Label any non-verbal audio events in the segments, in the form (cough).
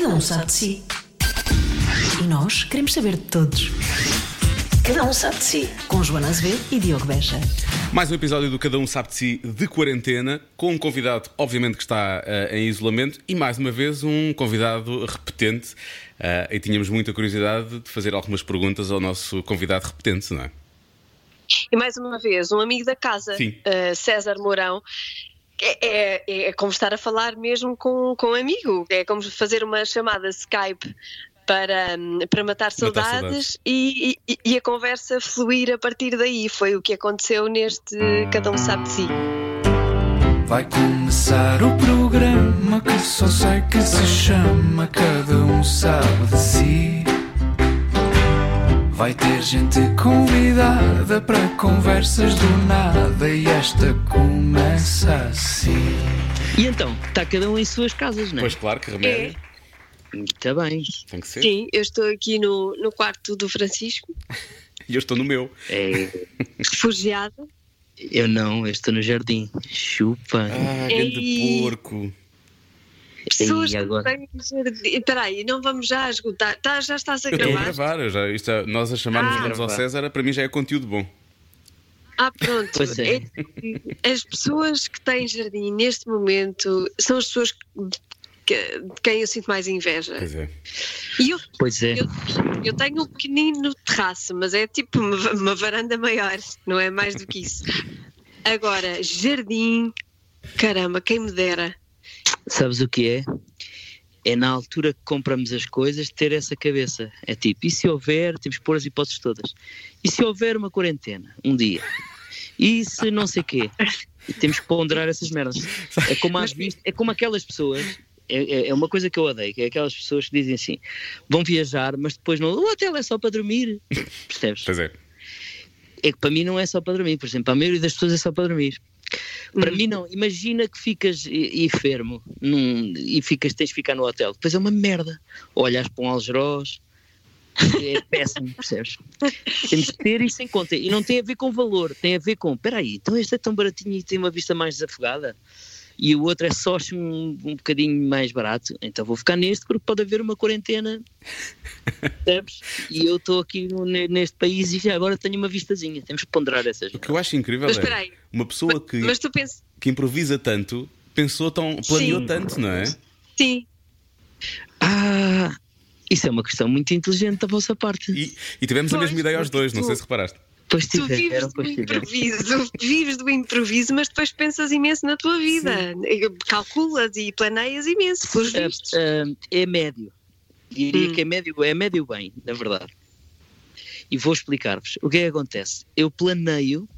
Cada um sabe de si. E nós queremos saber de todos. Cada um sabe de si. Com Joana Azevedo e Diogo Beja. Mais um episódio do Cada Um Sabe de Si de quarentena, com um convidado, obviamente, que está uh, em isolamento e, mais uma vez, um convidado repetente. Uh, e tínhamos muita curiosidade de fazer algumas perguntas ao nosso convidado repetente, não é? E mais uma vez, um amigo da casa, uh, César Mourão. É, é, é, como estar a falar mesmo com, com um amigo, é como fazer uma chamada Skype para, para matar saudades, matar saudades. E, e, e, a conversa fluir a partir daí. Foi o que aconteceu neste Cada Um Sabe de Si. Vai começar o programa que só sei que se chama Cada Um Sabe de Si. Vai ter gente convidada para conversas do nada e esta começa assim. E então, está cada um em suas casas, não é? Pois claro, que remédio. É. Muito bem. Tem que ser. Sim, eu estou aqui no, no quarto do Francisco. e eu estou no meu. É... Refugiada. Eu não, eu estou no jardim. Chupa. Ah, grande porco. Pessoas agora... que têm Espera aí, não vamos já esgotar. Tá, já estás a gravar? Estou a gravar, já, isto, é- nós a chamarmos ah, ao César, para mim já é conteúdo bom. Ah, pronto. Pois é. é as pessoas que têm jardim neste momento são as pessoas que, de quem eu sinto mais inveja. Pois é. E eu, pois é. Eu, eu tenho um pequenino terraço, mas é tipo uma, uma varanda maior, não é mais do que isso. Agora, jardim, caramba, quem me dera. Sabes o que é? É na altura que compramos as coisas ter essa cabeça. É tipo, e se houver, temos que pôr as hipóteses todas. E se houver uma quarentena, um dia? E se não sei quê? E temos que ponderar essas merdas. É como, as, é como aquelas pessoas é, é, é, uma coisa que eu odeio, que é aquelas pessoas que dizem assim: vão viajar, mas depois não. O hotel é só para dormir. Percebes? Pois é. É que para mim não é só para dormir, por exemplo, a maioria das pessoas é só para dormir. Para mim não, imagina que ficas enfermo num, e ficas, tens de ficar no hotel, depois é uma merda. Olhas para um algeroz, é (laughs) péssimo, percebes? Temos que ter isso em conta. E não tem a ver com valor, tem a ver com, espera aí, então este é tão baratinho e tem uma vista mais desafogada e o outro é só um, um bocadinho mais barato, então vou ficar neste porque pode haver uma quarentena, (laughs) percebes? E eu estou aqui neste país e já agora tenho uma vistazinha, temos que ponderar essas. O que eu acho incrível mas, é uma pessoa que, mas pensa... que improvisa tanto, pensou tão, planeou Sim. tanto, não é? Sim. Ah, isso é uma questão muito inteligente da vossa parte. E, e tivemos pois, a mesma ideia aos dois, não sei se reparaste. Pois tu vives do improviso, vives do improviso, mas depois pensas imenso na tua vida, Sim. calculas e planeias imenso, pelos uh, é médio, diria hum. que é médio, é médio bem, na verdade. E vou explicar-vos o que é que acontece. Eu planeio,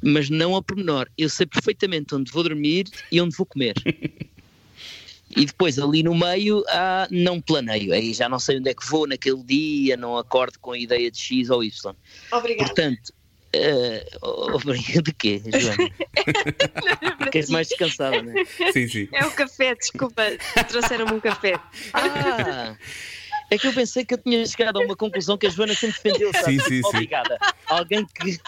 mas não ao pormenor. Eu sei perfeitamente onde vou dormir e onde vou comer. (laughs) E depois ali no meio ah, não planeio, aí já não sei onde é que vou naquele dia, não acordo com a ideia de X ou Y. Obrigada. Portanto, uh, obrigado de quê, Joana? (laughs) Queres mais descansada, não é? Sim, sim. É o café, desculpa, trouxeram-me um café. Ah! É que eu pensei que eu tinha chegado a uma conclusão que a Joana sempre defendeu. Sabe? Sim, sim, Obrigada. Sim. Alguém que.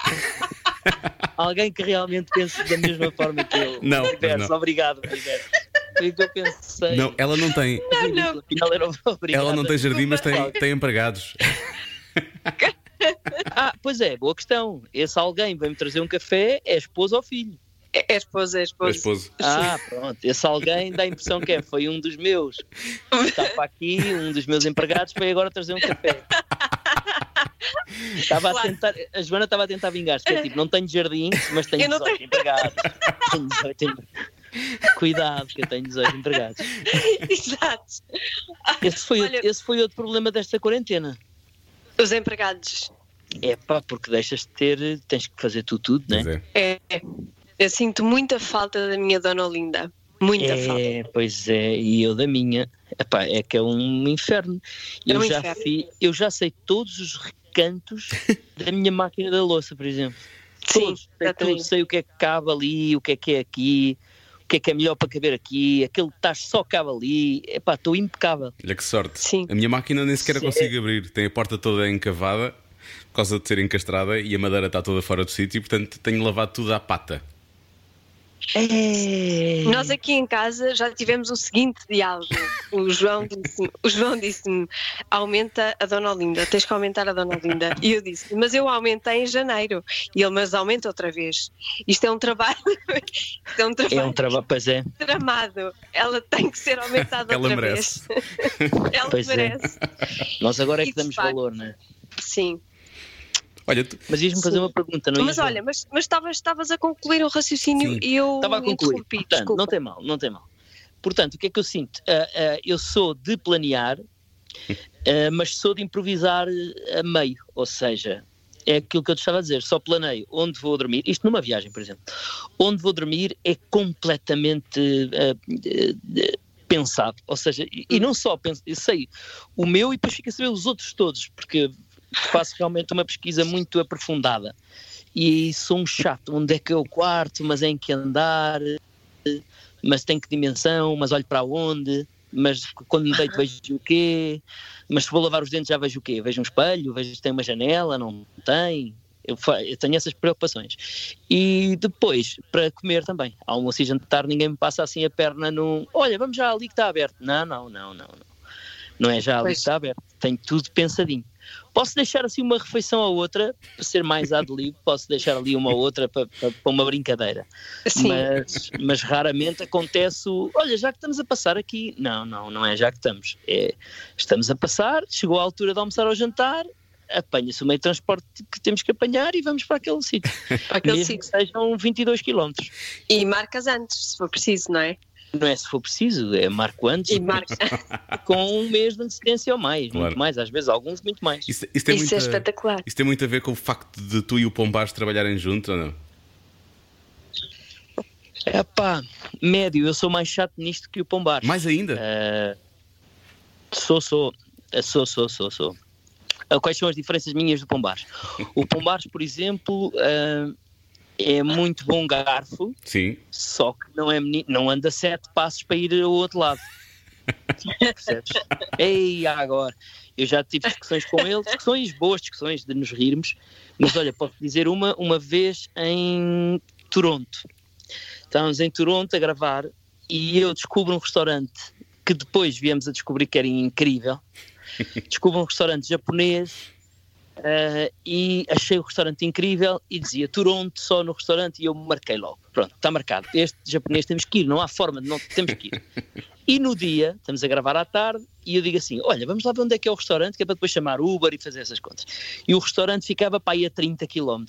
Alguém que realmente pense da mesma forma que eu. Não. Universo. não. Obrigado, universo. Foi o que eu pensei. Não, ela não tem. Não, não. Ela não tem jardim, mas tem, tem empregados. (laughs) ah, pois é, boa questão. Esse alguém vem-me trazer um café, é esposa ou filho? É, é esposa, é esposa. É esposa. Ah, pronto. Esse alguém dá a impressão que é, foi um dos meus. Estava aqui, um dos meus empregados, foi agora trazer um café. (laughs) Estava claro. a tentar, a Joana estava a tentar vingar-se, é tipo, não tenho jardim, mas tenho 18 tenho... empregados. tenho 18 empregados. (laughs) Cuidado, que eu tenho 18 empregados. (laughs) Exato. Esse foi, Olha, esse foi outro problema desta quarentena. Os empregados. É pá, porque deixas de ter, tens que fazer tu tudo, não é? É. Eu sinto muita falta da minha dona Linda. Muita é, falta. Pois é, e eu da minha. Epá, é que é um inferno. É eu, um já inferno. Fi, eu já sei todos os recantos (laughs) da minha máquina da louça, por exemplo. Sim, todos, sei, tudo, sei o que é que cabe ali, o que é que é aqui, o que é que é melhor para caber aqui, aquele tacho só cabe ali. Epá, estou impecável. Olha que sorte. Sim. A minha máquina nem sequer a consigo abrir. Tem a porta toda encavada por causa de ser encastrada e a madeira está toda fora do sítio, portanto tenho lavado tudo à pata. É... Nós aqui em casa já tivemos o seguinte diálogo. O João disse-me, o João disse-me, aumenta a Dona Olinda, tens que aumentar a Dona Olinda. E eu disse, mas eu aumentei em janeiro. E ele, mas aumenta outra vez. Isto é um trabalho. (laughs) Isto é um trabalho. É um trabalho, pois é. Tramado. Ela tem que ser aumentada Ela outra merece. vez. (laughs) Ela Pois é. merece. Nós agora é que damos valor, não é? Sim. Olha, tu- Mas ias-me fazer Sim. uma pergunta, não Mas olha, mas mas estavas estavas a concluir o raciocínio Sim. e eu Estava a concluir. interrompi. Portanto, Desculpa. não tem mal, não tem mal. Portanto, o que é que eu sinto? Ah, ah, eu sou de planear, (laughs) ah, mas sou de improvisar a meio. Ou seja, é aquilo que eu te estava a dizer. Só planeio onde vou dormir. Isto numa viagem, por exemplo. Onde vou dormir é completamente pensado. Ou seja, e, e não só penso, eu sei o meu e depois fico a saber os outros todos, porque faço realmente uma pesquisa muito aprofundada. E sou um chato, onde é que é o quarto, mas é em que andar, mas tem que dimensão, mas olho para onde, mas quando me deito vejo o quê, mas se vou lavar os dentes já vejo o quê? Vejo um espelho, vejo se tem uma janela, não tem. Eu, eu tenho essas preocupações. E depois, para comer também, almoço e jantar, ninguém me passa assim a perna num. Olha, vamos já ali que está aberto. Não, não, não, não. Não, não é já ali Pois. que está aberto. Tenho tudo pensadinho. Posso deixar assim uma refeição ou outra, para ser mais ad lib, posso deixar ali uma ou outra para, para, para uma brincadeira. Sim. Mas, mas raramente acontece o. Olha, já que estamos a passar aqui. Não, não, não é já que estamos. É, estamos a passar, chegou a altura de almoçar ou jantar, apanha-se o meio de transporte que temos que apanhar e vamos para aquele sítio. (laughs) Para aquele Mesmo que sítio. sejam 22 km. E marcas antes, se for preciso, não é? Não é se for preciso, é marco antes, E marca. (laughs) com um mês de antecedência ou mais, Claro. muito mais, às vezes alguns muito mais. isso, isso tem Isso muita, é espetacular. isso tem muito a ver com o facto de tu e o Pombares trabalharem juntos ou não? É pá, médio, eu sou mais chato nisto que o Pombar. Mais ainda? Eh, sou, sou, sou, sou, sou, sou. Eh, Quais são as diferenças minhas do Pombares? O Pombares, por exemplo, eh, é muito bom garfo, Sim. só que não, é meni- não anda sete passos para ir ao outro lado. Percebes? (laughs) Ei, agora. Eu já tive discussões com ele, discussões, boas discussões de nos rirmos, mas olha, posso dizer uma, uma vez em Toronto. Estávamos em Toronto a gravar e eu descubro um restaurante que depois viemos a descobrir que era incrível. (laughs) Descubro um restaurante japonês eh, e achei o restaurante incrível e dizia Toronto só no restaurante e eu marquei logo. Pronto, está marcado. Este japonês temos que ir, não há forma de não temos que ir. E no dia, estamos a gravar à tarde, e eu digo assim: Olha, vamos lá ver onde é que é o restaurante, que é para depois chamar Uber e fazer essas contas. E o restaurante ficava para aí a 30 km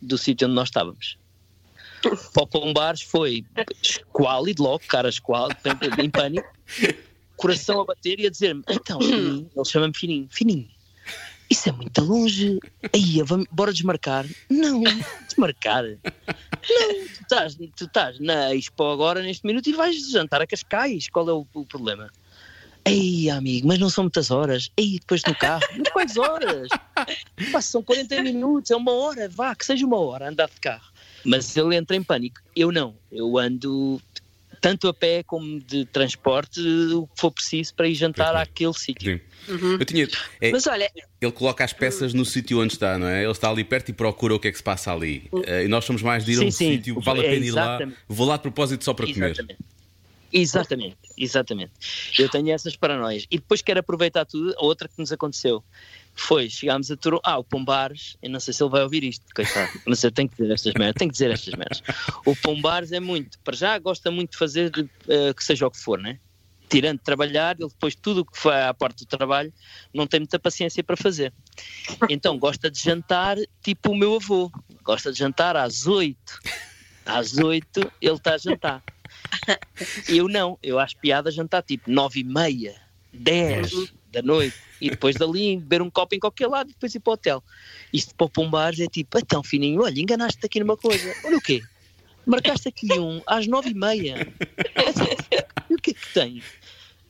do sítio onde nós estávamos. Para Pombares foi esquálido logo, cara esquálido, em, pânico, coração a bater e a dizer-me: Então, ele chama-me fininho, fininho. Isso é muito longe. Aí, vamos, bora desmarcar. Não, desmarcar. Não, tu estás, tu estás na Expo agora, neste minuto, e vais jantar a Cascais. Qual é o, o problema? Ei, amigo, mas não são muitas horas. Ei, depois no carro. Mas quais horas? Pá, são 40 minutos, é uma hora. Vá, que seja uma hora andar de carro. Mas ele entra em pânico. Eu não. Eu ando tanto a pé como de transporte, o que for preciso para ir jantar é. àquele sítio. Sim. Eu tinha. é, Mas olha, ele coloca as peças no sítio onde está, não é? Ele está ali perto e procura o que é que se passa ali. Eh, e nós somos mais de ir a um sítio, vale a É, pena ir lá. Vou lá de propósito só para comer. Exatamente. Exatamente, exatamente. Eu tenho essas paranoias. E depois quero aproveitar tudo. A outra que nos aconteceu foi, chegámos a Toronto. Ah, o Pombares, eu não sei se ele vai ouvir isto, coitado. Mas eu tenho que dizer estas merdas, tenho que dizer estas merdas. O Pombares é muito, para já gosta muito de fazer eh, que seja o que for, né? Tirando de trabalhar, ele depois tudo o que foi à parte do trabalho não tem muita paciência para fazer. Então gosta de jantar tipo o meu avô. Gosta de jantar às oito. Às oito ele está a jantar. Eu não, eu acho piada jantar tipo nove e meia, dez da noite e depois dali beber um copo em qualquer lado e depois ir para o hotel. Isto para o Pombares é tipo, então fininho, olha, enganaste-te aqui numa coisa. Olha o quê? Marcaste aqui um às nove e meia. E o que é que tem?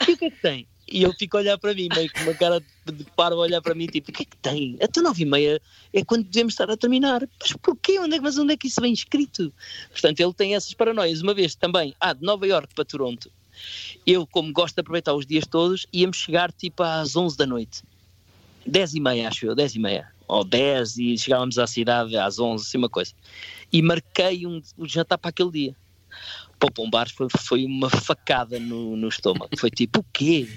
E o que é que tem? E ele fica a olhar para mim, meio com uma cara de, parvo a olhar para mim, tipo, o que é que tem? Até nove e meia é quando devemos estar a terminar. Mas porquê? Onde é, mas onde é que isso vem escrito? Portanto, ele tem essas paranoias. Uma vez também, ah, de Nova Iorque para Toronto, eu, como gosto de aproveitar os dias todos, íamos chegar tipo às 11 da noite. 10 e meia, acho eu, 10 e meia. Ou 10 e chegávamos à cidade às 11, assim uma coisa. E marquei um, um jantar para aquele dia. para o Pombares foi, foi uma facada no, no estômago. Foi tipo, o quê?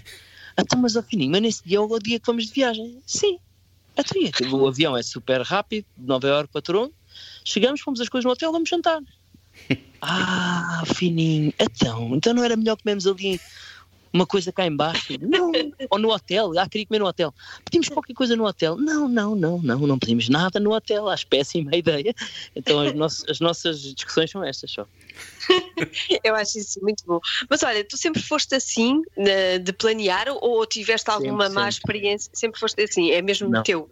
Então, mas ao fininho, mas nesse dia é o dia que vamos de viagem. Sim. Então, o avião é super rápido, de Nova Iorque para Toronto. Chegamos, fomos as coisas no hotel, vamos jantar. Ah, fininho. Então, então não era melhor comermos ali uma coisa cá embaixo. Não, ou no hotel, ah, queria comer no hotel. Pedimos qualquer coisa no hotel. Não, não, não, não, não pedimos nada no hotel, acho péssima ideia. Então as, nossas, as nossas discussões são estas só. (laughs) Eu acho isso muito bom. Mas olha, tu sempre foste assim de planear ou tiveste alguma sempre, má sempre. experiência? Sempre foste assim, é mesmo não. teu?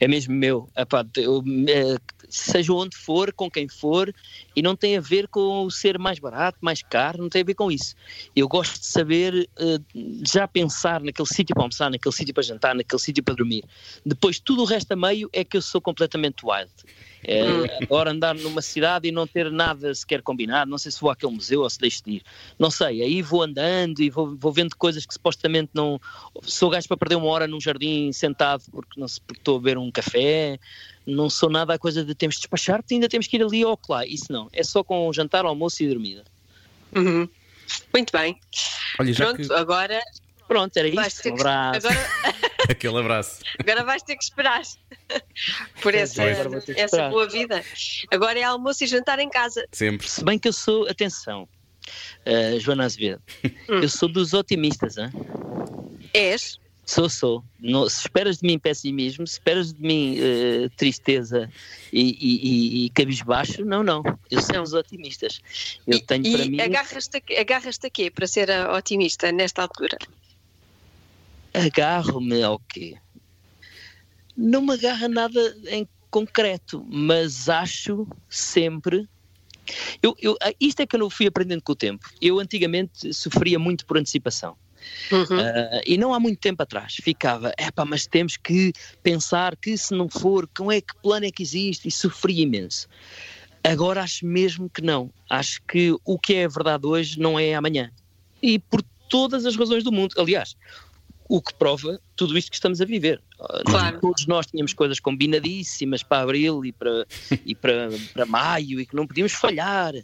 É mesmo meu. Epá, eu, é, seja onde for, com quem for, e não tem a ver com ser mais barato, mais caro, não tem a ver com isso. Eu gosto de saber, uh, já pensar naquele sítio para almoçar, naquele sítio para jantar, naquele sítio para dormir. Depois, tudo o resto a meio é que eu sou completamente wild. É, hum. agora andar numa cidade e não ter nada sequer combinado, não sei se vou àquele museu ou se deixo de ir, não sei, aí vou andando e vou, vou vendo coisas que supostamente não, sou gajo para perder uma hora num jardim sentado porque, não, porque estou a beber um café, não sou nada a coisa de temos de despachar-te ainda temos que ir ali ou lá. Isso não. É só com jantar, almoço e dormida. Uhum. Muito bem. Olha, Pronto, que... agora. Pronto, era isso. Um abraço. Agora... (laughs) Aquele abraço. Agora vais ter que esperar (laughs) por essa, essa boa vida. Agora é almoço e jantar em casa. Sempre. Se bem que eu sou, atenção, uh, Joana Azevedo, hum. eu sou dos otimistas, hein? És? Sou, sou. No, se esperas de mim pessimismo, se esperas de mim uh, tristeza e, e, e, cabisbaixo, não, não. Eu sou os otimistas. Eu e, tenho para mim. Agarras-te agarras a quê para ser otimista nesta altura? Agarro-me ao quê? Não me agarra nada em concreto, mas acho sempre. Eu, eu, isto é que eu não fui aprendendo com o tempo. Eu antigamente sofria muito por antecipação. Uhum. Uh, e não há muito tempo atrás ficava, epá, mas temos que pensar que se não for, com é que plano é que existe? E sofria imenso. Agora acho mesmo que não. Acho que o que é verdade hoje não é amanhã. E por todas as razões do mundo. Aliás, o que prova tudo isto que estamos a viver. Ah, claro. Todos nós tínhamos coisas combinadíssimas para abril e para, (laughs) e para, para maio e que não podíamos falhar.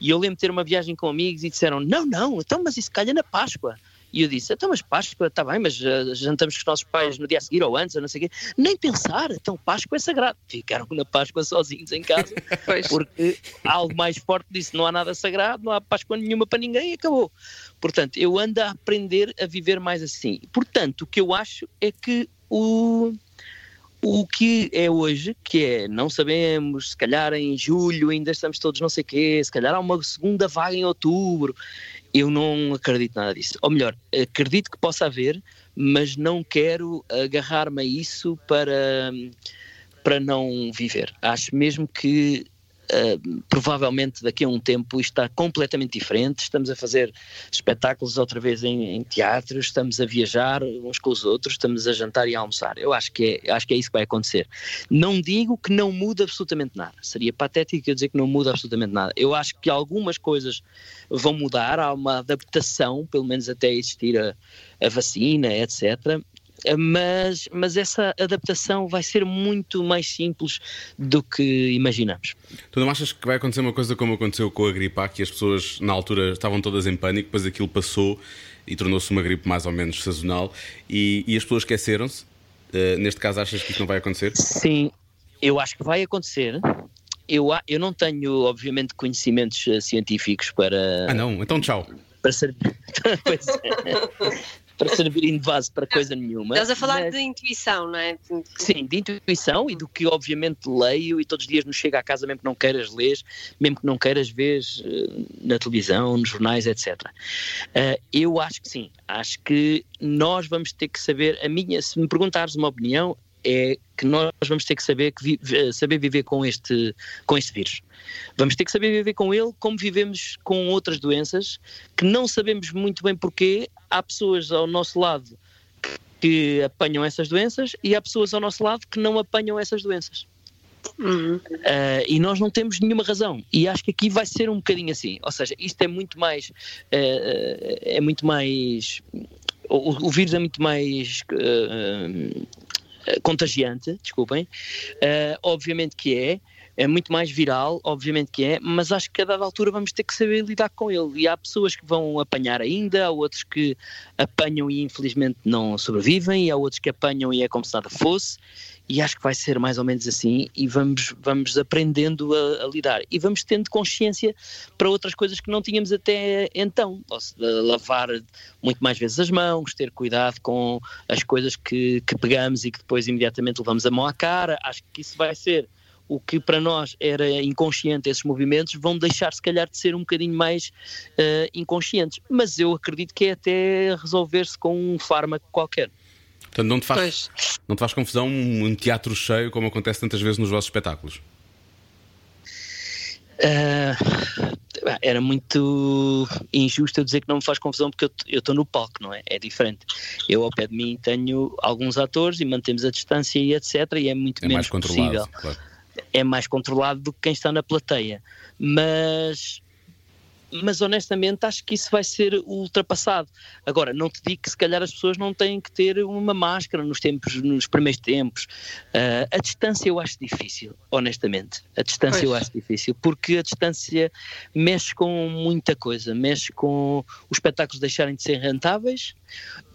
E eu lembro de ter uma viagem com amigos e disseram: Não, não, então, mas isso calha na Páscoa. E eu disse, então, mas Páscoa, está bem, mas uh, jantamos com os nossos pais no dia a seguir ou antes, ou não sei o quê. Nem pensar, então Páscoa é sagrado. Ficaram na Páscoa sozinhos em casa, (laughs) porque algo mais forte disse, não há nada sagrado, não há Páscoa nenhuma para ninguém e acabou. Portanto, eu ando a aprender a viver mais assim. Portanto, o que eu acho é que o o que é hoje, que é, não sabemos, se calhar em julho ainda estamos todos não sei o quê, se calhar há uma segunda vaga em outubro, eu não acredito nada disso. Ou melhor, acredito que possa haver, mas não quero agarrar-me a isso para, para não viver. Acho mesmo que Uh, provavelmente daqui a um tempo está completamente diferente. Estamos a fazer espetáculos outra vez em, em teatro, estamos a viajar uns com os outros, estamos a jantar e a almoçar. Eu acho que, é, acho que é isso que vai acontecer. Não digo que não muda absolutamente nada. Seria patético eu dizer que não muda absolutamente nada. Eu acho que algumas coisas vão mudar, há uma adaptação, pelo menos até existir a, a vacina, etc mas, mas essa adaptação vai ser muito mais simples do que imaginamos. Tu não achas que vai acontecer uma coisa como aconteceu com a gripe A, que as pessoas na altura estavam todas em pânico, depois aquilo passou e tornou-se uma gripe mais ou menos sazonal e, e as pessoas esqueceram-se? Uh, neste caso, achas que isso não vai acontecer? Sim, eu acho que vai acontecer. Eu, eu não tenho, obviamente, conhecimentos uh, científicos para. Ah, não? Então, tchau. Para ser. (laughs) pois é para servirem de base para coisa nenhuma. Estás a falar mas... de intuição, não é? Sim, de intuição e do que obviamente leio e todos os dias nos chega à casa, mesmo que não queiras ler, mesmo que não queiras ver eh, na televisão, nos jornais, etc. Uh, eh, eu acho que sim, acho que nós vamos ter que saber, a minha, se me perguntares uma opinião, é que nós vamos ter que saber, que vi, eh, saber viver com este, com este vírus. Vamos ter que saber viver com ele como vivemos com outras doenças que não sabemos muito bem porquê. Há pessoas ao nosso lado que apanham essas doenças e há pessoas ao nosso lado que não apanham essas doenças. Uhum. Uh, e nós não temos nenhuma razão. E acho que aqui vai ser um bocadinho assim. Ou seja, isto é muito mais. Uh, é muito mais. O, o, vírus é muito mais. Uh, contagiante, desculpem. obviamente que é é muito mais viral, obviamente que é, mas acho que a dada altura vamos ter que saber lidar com ele. E há pessoas que vão apanhar ainda, há outros que apanham e infelizmente não sobrevivem, e há outros que apanham e é como se nada fosse. E acho que vai ser mais ou menos assim, e vamos, vamos aprendendo a, a lidar. E vamos tendo consciência para outras coisas que não tínhamos até então. Lavar muito mais vezes as mãos, ter cuidado com as coisas que, que pegamos e que depois imediatamente levamos a mão à cara. Acho que isso vai ser o que para nós era inconsciente, esses movimentos, vão deixar se calhar de ser um bocadinho mais uh, inconscientes. Mas eu acredito que é até resolver-se com um fármaco qualquer. Portanto, não te faz, não te faz confusão um teatro cheio como acontece tantas vezes nos vossos espetáculos? Uh, era muito injusto eu dizer que não me faz confusão porque eu estou no palco, não é? É diferente. Eu ao pé de mim tenho alguns atores e mantemos a distância e etc. E é muito é menos mais controlado, possível. Claro é mais controlado do que quem está na plateia. Mas mas honestamente acho que isso vai ser ultrapassado. Agora, não te digo que se calhar as pessoas não têm que ter uma máscara nos tempos, nos primeiros tempos. Uh, a distância eu acho difícil, honestamente. A distância pois. eu acho difícil, porque a distância mexe com muita coisa, mexe com os espetáculos deixarem de ser rentáveis,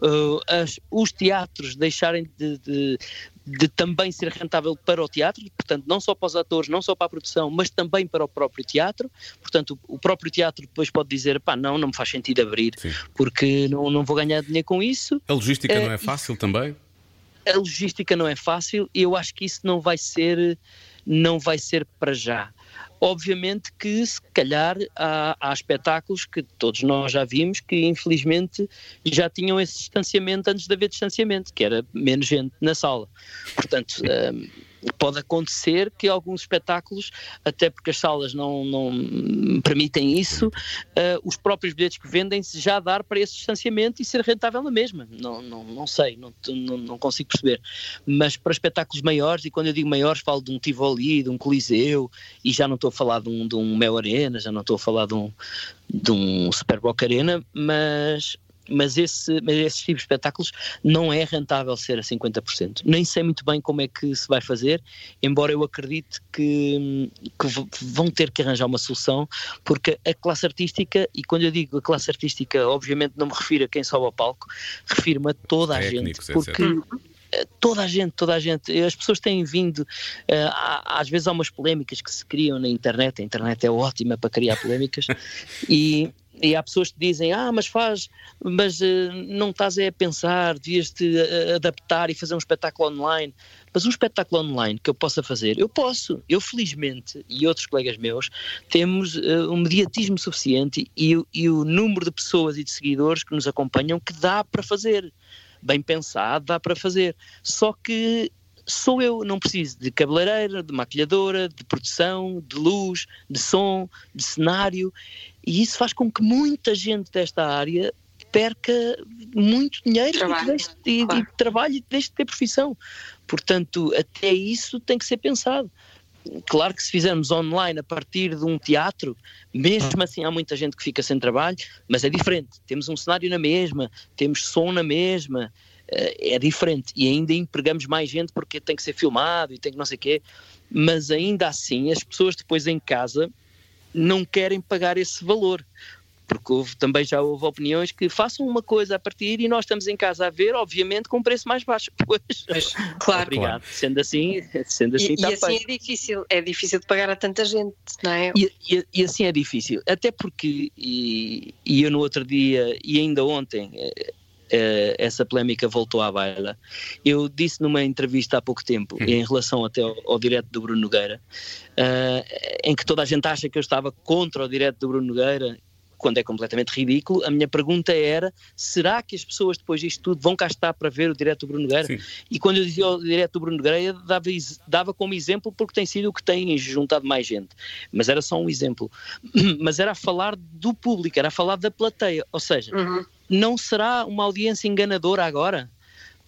uh, as, os teatros deixarem de, de, de também ser rentável para o teatro, portanto, não só para os atores, não só para a produção, mas também para o próprio teatro. Portanto, o, próprio teatro depois pode dizer: pá, não, não me faz sentido abrir, Sim. porque não, não vou ganhar dinheiro com isso. A logística é, não é fácil também? A logística não é fácil e eu acho que isso não vai ser, não vai ser para já. Obviamente que, se calhar, há, há, espetáculos que todos nós já vimos que, infelizmente, já tinham esse distanciamento antes de haver distanciamento, que era menos gente na sala. Portanto. Um, pode acontecer que alguns espetáculos, até porque as salas não, não permitem isso, uh, os próprios bilhetes que vendem-se já dar para esse distanciamento e ser rentável na mesma. Não, não, não sei, não, não, não, consigo perceber. Mas para espetáculos maiores, e quando eu digo maiores, falo de um Tivoli, de um Coliseu, e já não estou a falar de um, de um Mel Arena, já não estou a falar de um, de um Super Boca Arena, mas mas, esse, mas esses tipos de espetáculos não é rentável ser a 50%. Nem sei muito bem como é que se vai fazer, embora eu acredite que, que vão ter que arranjar uma solução, porque a classe artística, e quando eu digo a classe artística, obviamente não me refiro a quem sobe ao palco, refiro-me a toda a Técnicos, gente, porque eh, toda a gente, toda a gente, as pessoas têm vindo, uh, às vezes há umas polémicas que se criam na internet, a internet é ótima para criar polémicas, (laughs) e, e há pessoas que dizem, ah, mas faz, mas uh, não estás a pensar, devias-te uh, adaptar e fazer um espetáculo online. Mas um espetáculo online que eu possa fazer, eu posso. Eu, felizmente, e outros colegas meus, temos uh, um mediatismo suficiente e, e o número de pessoas e de seguidores que nos acompanham que dá para fazer. Bem pensado, dá para fazer. Só que sou eu, não preciso de cabeleireira, de maquilhadora, de produção, de luz, de som, de cenário, e isso faz com que muita gente desta área perca muito dinheiro trabalho. E, deixe, e, claro. e trabalho e deixe de ter profissão. Portanto, até isso tem que ser pensado. Claro que se fizermos online a partir de um teatro, mesmo assim há muita gente que fica sem trabalho, mas é diferente. Temos um cenário na mesma, temos som na mesma, eh, é diferente e ainda empregamos mais gente porque tem que ser filmado e tem que não sei o quê, mas ainda assim as pessoas depois em casa não querem pagar esse valor. Porque houve, também já houve opiniões que façam uma coisa a partir e nós estamos em casa a ver, obviamente, com um preço mais baixo. (laughs) Pois, claro. Obrigado. Claro. Sendo assim, sendo assim, e, e assim é difícil, é difícil de pagar a tanta gente, não é? E, e, e assim é difícil, até porque, e, e eu no outro dia, e ainda ontem, eh, uh, essa polémica voltou à baila. Eu disse numa entrevista há pouco tempo, uhum. em relação até ao, ao direto do Bruno Nogueira, uh, em que toda a gente acha que eu estava contra o direto do Bruno Nogueira, quando é completamente ridículo, a minha pergunta era: será que as pessoas depois disto tudo vão cá estar para ver o direto do Bruno Nogueira? Sim. E quando eu dizia o direto do Bruno Nogueira, dava, dava como exemplo porque tem sido o que tem juntado mais gente. Mas era só um exemplo. (clears throat) Mas era a falar do público, era a falar da plateia. Ou seja, uhum não será uma audiência enganadora agora?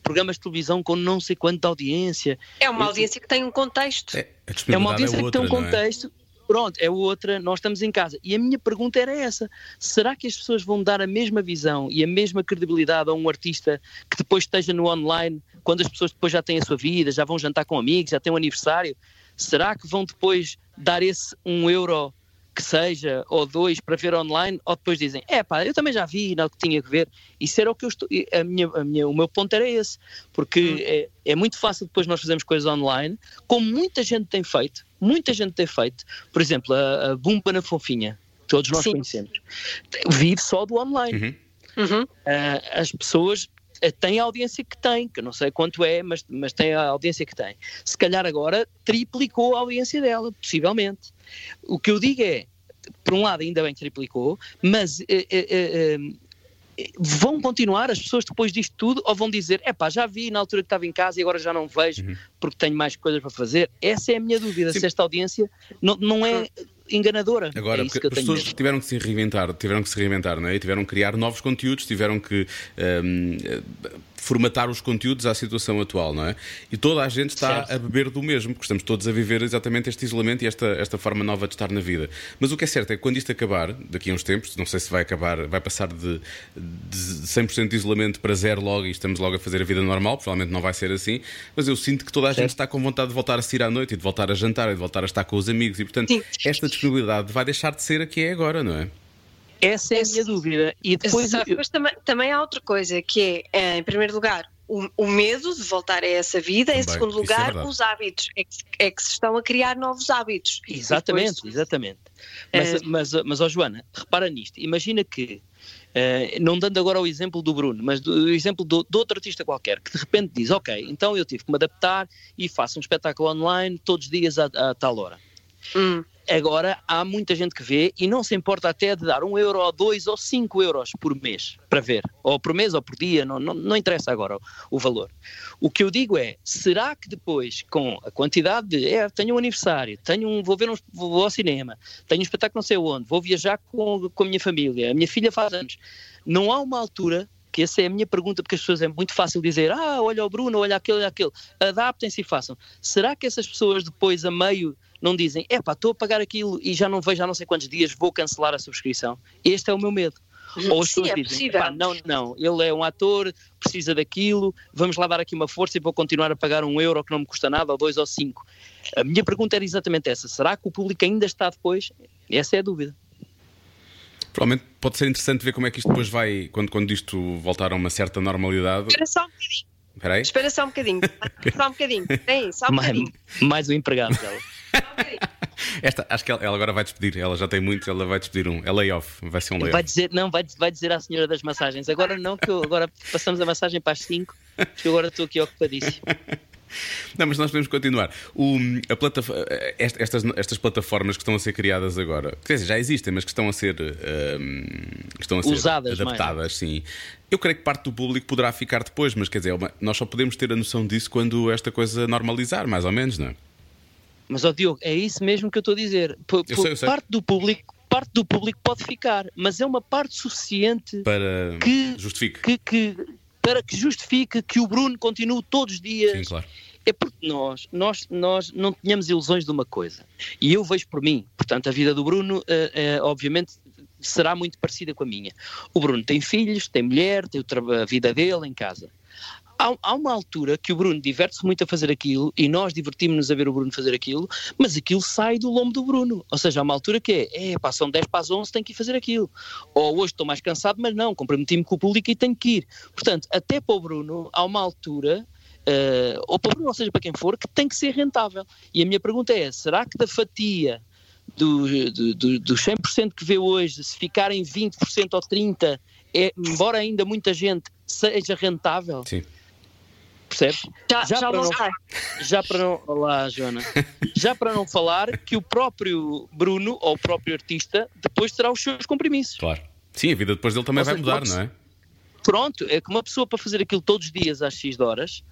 Programas de televisão com não sei quanta audiência. É uma audiência que tem um contexto. É, é uma audiência é outra, que tem um é? contexto. Pronto, é outra, nós estamos em casa. E a minha pergunta era essa: será que as pessoas vão dar a mesma visão e a mesma credibilidade a um artista que depois esteja no online, quando as pessoas depois já têm a sua vida, já vão jantar com amigos, já têm um aniversário? Será que vão depois dar esse um euro que seja, ou dois, para ver online, ou depois dizem, é pá, eu também já vi, não que tinha que ver. Isso era o que eu estou. A minha, a minha, o meu ponto era esse, porque hum. é, é muito fácil depois nós fazermos coisas online, como muita gente tem feito, muita gente tem feito. Por exemplo, a, a Bumba na Fofinha, todos nós Sim. conhecemos, vive só do online. Uhum. Uhum. Uh, as pessoas eh, tem a audiência que tem, que eu não sei quanto é, mas, mas tem a audiência que tem. Se calhar agora triplicou a audiência dela, possivelmente. O que eu digo é, por um lado, ainda bem que triplicou, mas eh, eh, vão continuar as pessoas depois disto tudo ou vão dizer, é pá, já vi na altura que estava em casa e agora já não vejo uhum. porque tenho mais coisas para fazer? Essa é a minha dúvida, Sim. se esta audiência não, não é enganadora. Agora, é as pessoas tiveram que se reinventar, tiveram que se reinventar, não é? E tiveram que criar novos conteúdos, tiveram que um, formatar os conteúdos à situação atual, não é? E toda a gente está certo. a beber do mesmo, porque estamos todos a viver exatamente este isolamento e esta, esta forma nova de estar na vida. Mas o que é certo é que quando isto acabar, daqui a uns tempos, não sei se vai acabar, vai passar de, de 100% de isolamento para zero logo e estamos logo a fazer a vida normal, provavelmente não vai ser assim, mas eu sinto que toda a certo. gente está com vontade de voltar a sair à noite e de voltar a jantar e de voltar a estar com os amigos e, portanto, Sim. esta disponibilidade vai deixar de ser a que é agora, não é? Essa é a minha dúvida. E depois. Mas também, também há outra coisa que é, é, em primeiro lugar, o, o, medo de voltar a essa vida, Também, em segundo é lugar, é os hábitos. É que, é que, se estão a criar novos hábitos. Exatamente, depois... exatamente. Mas, é... mas, mas oh, Joana, repara nisto. Imagina que, uh, não dando agora o exemplo do Bruno, mas do exemplo do, de outro artista qualquer, que de repente diz: Ok, então eu tive que me adaptar e faço um espetáculo online todos os dias a, a tal hora. Hum. Agora há muita gente que vê e não se importa até de dar um euro ou dois ou cinco euros por mês para ver, ou por mês ou por dia, não, não, não interessa agora o, valor. O que eu digo é, será que depois, com a quantidade de, é, tenho um aniversário, tenho um, vou ver um, vou ao cinema, tenho um espetáculo não sei onde, vou viajar com, com a minha família, a minha filha faz anos, não há uma altura que essa é a minha pergunta, porque as pessoas é muito fácil dizer, ah, olha o Bruno, olha aquele, olha aquele, adaptem-se e façam. Será que essas pessoas depois, a meio não dizem, é pá, estou a pagar aquilo e já não vejo há não sei quantos dias, vou cancelar a subscrição. Este é o meu medo. Ou as pessoas é dizem, não, não, ele é um ator, precisa daquilo, vamos lá dar aqui uma força e vou continuar a pagar um euro que não me custa nada, ou dois ou cinco. A minha pergunta era exatamente essa: será que o público ainda está depois? Essa é a dúvida. Provavelmente pode ser interessante ver como é que isto depois vai, quando, quando isto voltar a uma certa normalidade. Espera só um bocadinho. Espera, Espera só um bocadinho. (laughs) Só um bocadinho. Tem, só um mais, bocadinho. Mais um empregado dela. (laughs) Esta, acho que ela, ela, agora vai despedir, ela já tem muito, ela vai despedir um. É layoff, vai ser um layoff. Vai dizer, não, vai, vai dizer à senhora das massagens. Agora não, que eu, agora passamos a massagem para as 5, que agora estou aqui ocupadíssimo. (laughs) Não, mas nós podemos continuar. O, a estas, estas plataformas que estão a ser criadas agora, quer dizer, já existem, mas que estão a ser, um, estão a ser Usadas adaptadas, mais. sim. Eu creio que parte do público poderá ficar depois, mas quer dizer, é nós só podemos ter a noção disso quando esta coisa normalizar, mais ou menos, não é? Mas, ó Diogo, é isso mesmo que eu estou a dizer. Por, eu sei, eu sei. Parte do público parte do público pode ficar, mas é uma parte suficiente para que justifique. Que, que, para que justifique que o Bruno continue todos os dias. Sim, claro. É porque nós, nós, nós não tínhamos ilusões de uma coisa. E eu vejo por mim, portanto, a vida do Bruno, uh, uh, obviamente, será muito parecida com a minha. O Bruno tem filhos, tem mulher, tem a vida dele em casa há, há uma altura que o Bruno diverte-se muito a fazer aquilo e nós divertimos-nos a ver o Bruno fazer aquilo, mas aquilo sai do lombo do Bruno. Ou seja, há uma altura que é, é pá, são 10 para as 11, tenho que ir fazer aquilo. Ou hoje estou mais cansado, mas não, comprometi-me com o público e tenho que ir. Portanto, até para o Bruno, há uma altura Uh, ou para ou seja, para quem for, que tem que ser rentável. E a minha pergunta é: será que da fatia do, do, do, dos 100% que vê hoje, se ficarem 20% ou 30%, é, embora ainda muita gente seja rentável? Sim. Percebes? Já, já, já para não, já para não. Olá, Joana. Já para não falar que o próprio Bruno, ou o próprio artista, depois terá os seus compromissos. Claro. Sim, a vida depois dele também vai mudar, não é? Pronto, é que uma pessoa para fazer aquilo todos os dias às X horas,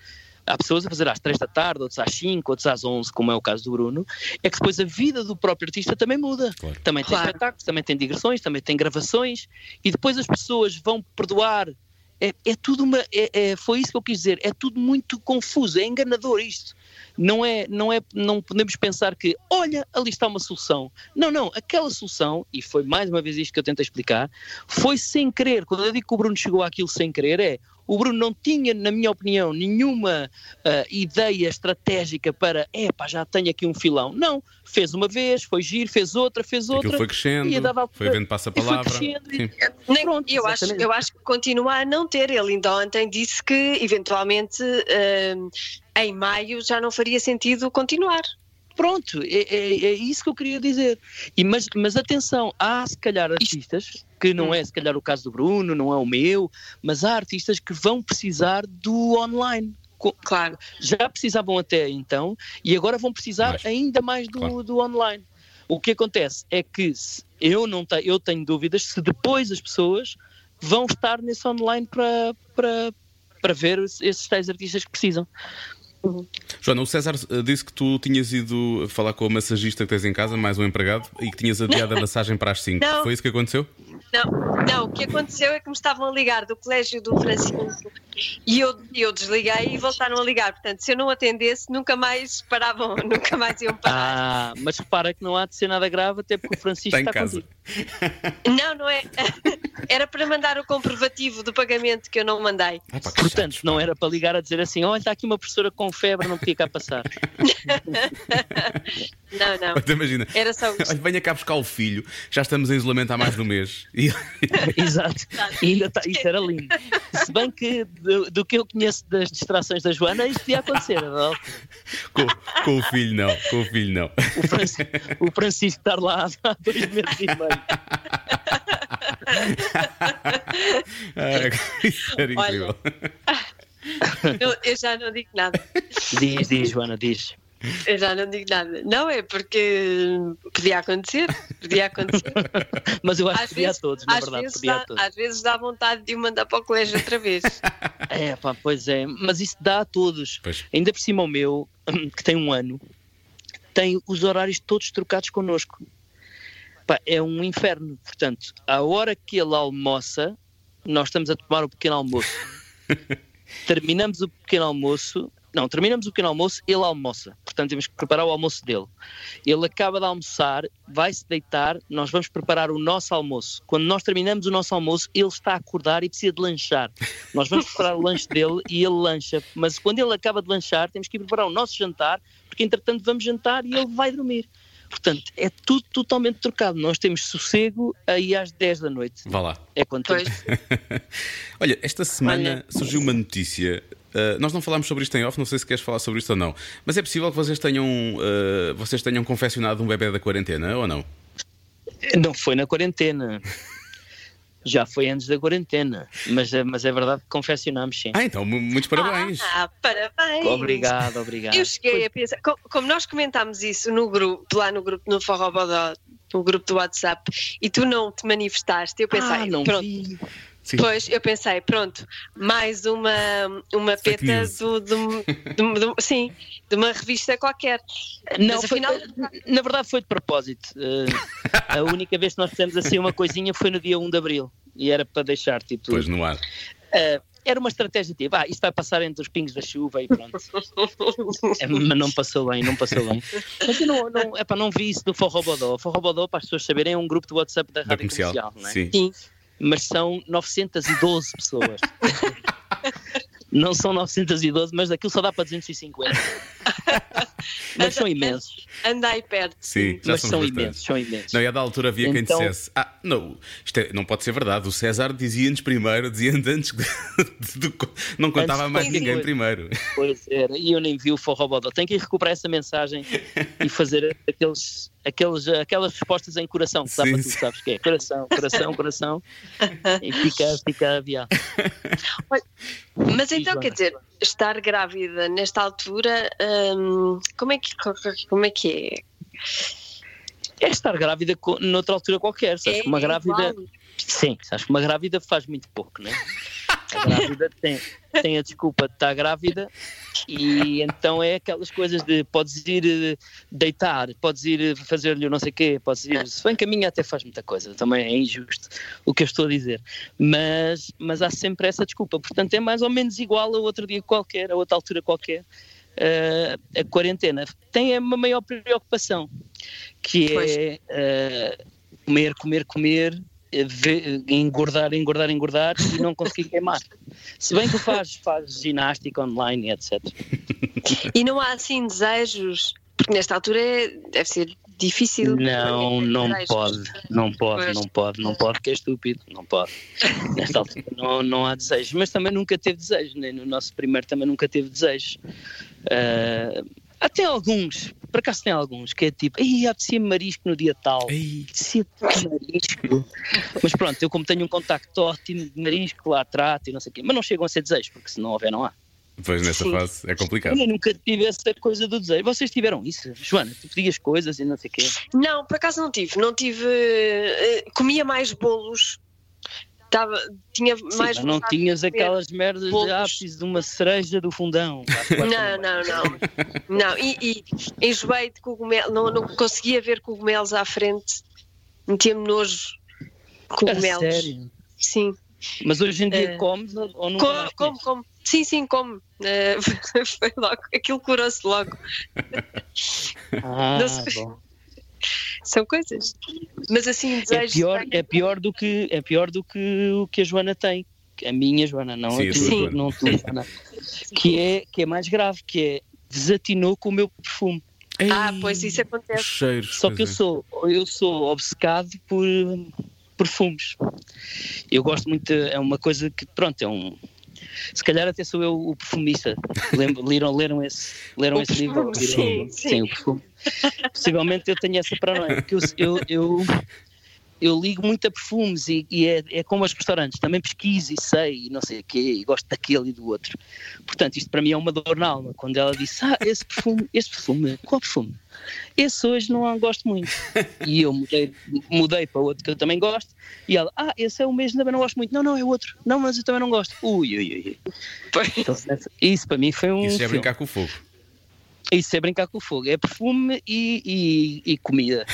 há pessoas a fazer às 3 da tarde, outros às 5, outros às 11, como é o caso do Bruno, é que depois a vida do próprio artista também muda. Claro. Também tem claro. espetáculos, também tem digressões, também tem gravações, e depois as pessoas vão perdoar é, é tudo uma. É, é, foi isso que eu quis dizer. É tudo muito confuso, é enganador isto. Não é, não é, não podemos pensar que, olha, ali está uma solução. Não, não, aquela solução, e foi mais uma vez isto que eu tentei explicar, foi sem querer. Quando eu digo que o Bruno chegou àquilo sem querer, é O Bruno não tinha, na minha opinião, nenhuma uh, ideia estratégica para, é pá, já tenho aqui um filão. Não, fez uma vez, foi giro, fez outra, fez outra. Aquilo foi crescendo, e dava, foi vendo passa-palavra. eu, acho, eu acho que continua a não ter. Ele ainda ontem disse que, eventualmente, uh, em maio já não faria sentido continuar. Pronto, é, é, é, isso que eu queria dizer. E, mas, mas atenção, há se calhar artistas, que não hum. é se calhar o caso do Bruno, não é o meu, mas há artistas que vão precisar do online. Claro, já precisavam até então e agora vão precisar mais. ainda mais do, claro. do online. O que acontece é que eu não te, eu tenho dúvidas se depois as pessoas vão estar nesse online para, para, para ver esses tais artistas que precisam. Uhum. Joana, o César eh, disse que tu tinhas ido falar com a massagista que tens em casa, mais um empregado, e que tinhas adiado a (laughs) massagem para as 5. Foi isso que aconteceu? Não, não, o que aconteceu é que me estavam a ligar do colégio do Francisco e eu, eu desliguei e voltaram a ligar. Portanto, se eu não atendesse, nunca mais paravam, (laughs) nunca mais iam parar. Ah, mas repara que não há de ser nada grave, até porque o Francisco está, está casa. contigo. Não, não é. (laughs) Era para mandar o comprovativo do pagamento que eu não mandei. Ah, pá, Portanto, não era para ligar a dizer assim: olha, está aqui uma professora com febre, não podia cá passar. (laughs) não, não. Imagina. Era só Olha, venha cá buscar o filho, já estamos em isolamento há mais de um mês. (laughs) Exato. Ainda está, isso era lindo. Se bem que do, do, que eu conheço das distrações da Joana, isto podia acontecer, não? É com, com o filho, não. Com o filho, não. O Francisco, o Francisco estar lá há dois meses e meio. ah, isso era incrível. Olha, eu, eu já não digo nada. Diz, diz, Joana, diz. Eu já não digo nada. Não é porque podia acontecer, podia acontecer. (laughs) Mas eu acho às que podia vezes, a todos, na verdade. Vezes dá, a todos. Às vezes dá vontade de o mandar para o colégio outra vez. (laughs) É, pá, pois é. Mas isso dá a todos. Pois. Ainda por cima o meu, (clears throat) que tem um ano, tem os horários todos trocados connosco. Pá, é um inferno. Portanto, a hora que ele almoça, nós estamos a tomar o pequeno almoço. (laughs) Terminamos o pequeno almoço não, terminamos o pequeno almoço, ele almoça. Portanto, temos que preparar o almoço dele. Ele acaba de almoçar, vai-se deitar, nós vamos preparar o nosso almoço. Quando nós terminamos o nosso almoço, ele está a acordar e precisa de lanchar. Nós vamos preparar o lanche dele e ele lancha. Mas quando ele acaba de lanchar, temos que ir preparar o nosso jantar, porque entretanto vamos jantar e ele vai dormir. Portanto, é tudo totalmente trocado. Nós temos sossego aí às 10 da noite. Vá lá. É quanto (laughs) Olha, esta semana Olha. surgiu uma notícia Uh, nós não falámos sobre isto em off, não sei se queres falar sobre isto ou não, mas é possível que vocês tenham, uh, vocês tenham confeccionado um bebê da quarentena ou não? Não foi na quarentena. Já foi antes da quarentena, mas, é, mas é verdade que confeccionámos sim. Ah, então, muitos parabéns. Ah, parabéns. Obrigado, obrigado. Eu cheguei a pensar, como nós comentámos isso no grupo, lá no grupo, no Forrobodó, no grupo do WhatsApp, e tu não te manifestaste, eu pensei, ah, não pronto. Vi. Sim. Pois, eu pensei, pronto, mais uma, uma peta do, do, do, do, sim, de uma revista qualquer. Não, Mas, afinal... foi, na verdade foi de propósito. Uh, a única vez que nós fizemos assim uma coisinha foi no dia 1 de Abril e era para deixar tipo. Pois no ar. Uh, era uma estratégia tipo, ah, isto vai passar entre os pingos da chuva e pronto. é, mas não passou bem, não passou bem. Mas eu não, não, epá, não vi isso do Forrobodó. Forrobodó, para as pessoas saberem, é um grupo de WhatsApp da, da Rádio Comercial, comercial não é? Sim. Sim mas são 912 pessoas. (laughs) Não são 912, mas aquilo só dá para 250. (laughs) mas são imensos. Anda aí perto. Sim, mas são imensos, são imensos. Não, e a da altura havia então... quem dissesse: Ah, não, isto é, não pode ser verdade. O César dizia-nos primeiro, dizia-nos (laughs) antes de, não contava mais ninguém primeiro. Pois era, e eu nem vi o Forrobodó. Tenho que ir recuperar essa mensagem e fazer aqueles aqueles, aquelas respostas em coração, que dá para tu sabes que é coração, coração, coração, e fica, fica a aviar. Mas então, quer dizer, estar grávida nesta altura, hum, como, é que, como é que é? É estar grávida noutra altura qualquer, sabes? É, uma grávida. Igual. Sim, acho que uma grávida faz muito pouco, não é? A grávida (laughs) tem, tem a desculpa de estar grávida e então é aquelas coisas de podes ir eh, deitar, podes ir eh, fazer-lhe não sei o quê, podes ir, se bem que a minha até faz muita coisa, também é injusto o que eu estou a dizer, mas, mas há sempre essa desculpa, portanto é mais ou menos igual a outro dia qualquer, a outra altura qualquer, uh, a quarentena. Tem uma maior preocupação, que é uh, comer, comer, comer engordar, engordar, engordar e não conseguir queimar. Se bem que faz, faz ginástica online, etc. E não há assim desejos, porque nesta altura é, deve ser difícil. Não, não pode, não pode, não pode, não pode, que é estúpido, não pode. (laughs) Nesta altura não, não há desejos, mas também nunca teve desejos, nem no nosso primeiro também nunca teve desejos. Uh, até alguns, por acaso tem alguns, que é tipo, ai, apetecia-me marisco no dia tal. Apetecia marisco. Mas pronto, eu como tenho um contacto ótimo de marisco, lá trato e não sei o quê, mas não chegam a ser desejos, porque se não houver, não há. Pois nessa Sim. fase é complicado. Eu nunca tive essa coisa do desejo. Vocês tiveram isso? Joana, tu pedias coisas e não sei o quê? Não, por acaso não tive. Não tive. Uh, comia mais bolos Tava, tinha Sim, mais não tinhas aquelas merdas bolos. de ápice de uma cereja do fundão. (laughs) Não, não, não. não. E, e enjoei de cogumelo, não, não conseguia ver cogumelos à frente, metia-me nojo cogumelos. A sério? Sim. Mas hoje em dia uh, comes ou não Como, como, como. Sim, sim, como. Uh, (laughs) foi logo. Aquilo curou-se logo. Ah, bom são coisas. Mas assim, É pior, é pior, do, que, é pior do que o que a Joana tem. A minha Joana, não Sim, a tua, não tu, Joana. Que é, que é mais grave, que é desatinou com o meu perfume. Ei, ah, pois isso acontece. Cheiros, Só que eu é. sou, eu sou obcecado por perfumes. Eu gosto muito, é uma coisa que, pronto, é um, se calhar até sou eu o perfumista. leram, leram esse, leram esse livro? Sim, sim. sim, o perfume. Possivelmente eu tenho essa paranoia, porque eu, eu, eu, eu ligo muito a perfumes e, e é, é, como aos restaurantes, também pesquiso e sei e não sei o quê, e gosto daquele e do outro. Portanto, isto para mim é uma dor na alma, quando ela disse, ah, esse perfume, esse perfume, qual perfume? Esse hoje não gosto muito. (laughs) E eu mudei, mudei para outro que eu também gosto, e ela, ah, esse é o mesmo, também não gosto muito. Não, não, é outro. Não, mas eu também não gosto. Ui, ui, ui. Então, isso para mim foi um. Isso é brincar com o fogo. Isso é brincar com o fogo. É perfume e, e, e comida.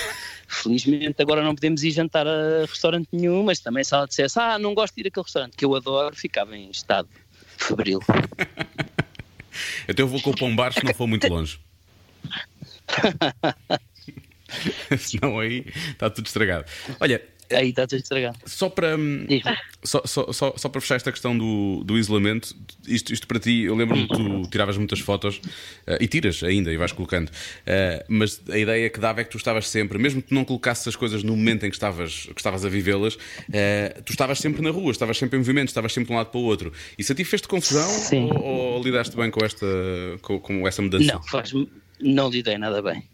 Felizmente agora não podemos ir jantar a restaurante nenhum, mas também se ela dissesse, ah, não gosto de ir àquele restaurante que eu adoro, ficava em estado febril. (laughs) então eu vou com o pão bar se não for muito longe. (laughs) Senão aí está tudo estragado. Olha, Aí está tudo estragado. Só para, hum, só, só, só, só, para fechar esta questão do, do isolamento, isto, isto para ti, eu lembro-me que tu tiravas muitas fotos uh, e tiras ainda e vais colocando, uh, mas a ideia que dava é que tu estavas sempre, mesmo que tu não colocasses as coisas no momento em que estavas, que estavas a vivê-las, uh, tu estavas sempre na rua, estavas sempre em movimento, estavas sempre de um lado para o outro. Isso a ti fez-te confusão ou, ou, lidaste bem com esta, com, com essa mudança? Não, faz não lidei nada bem.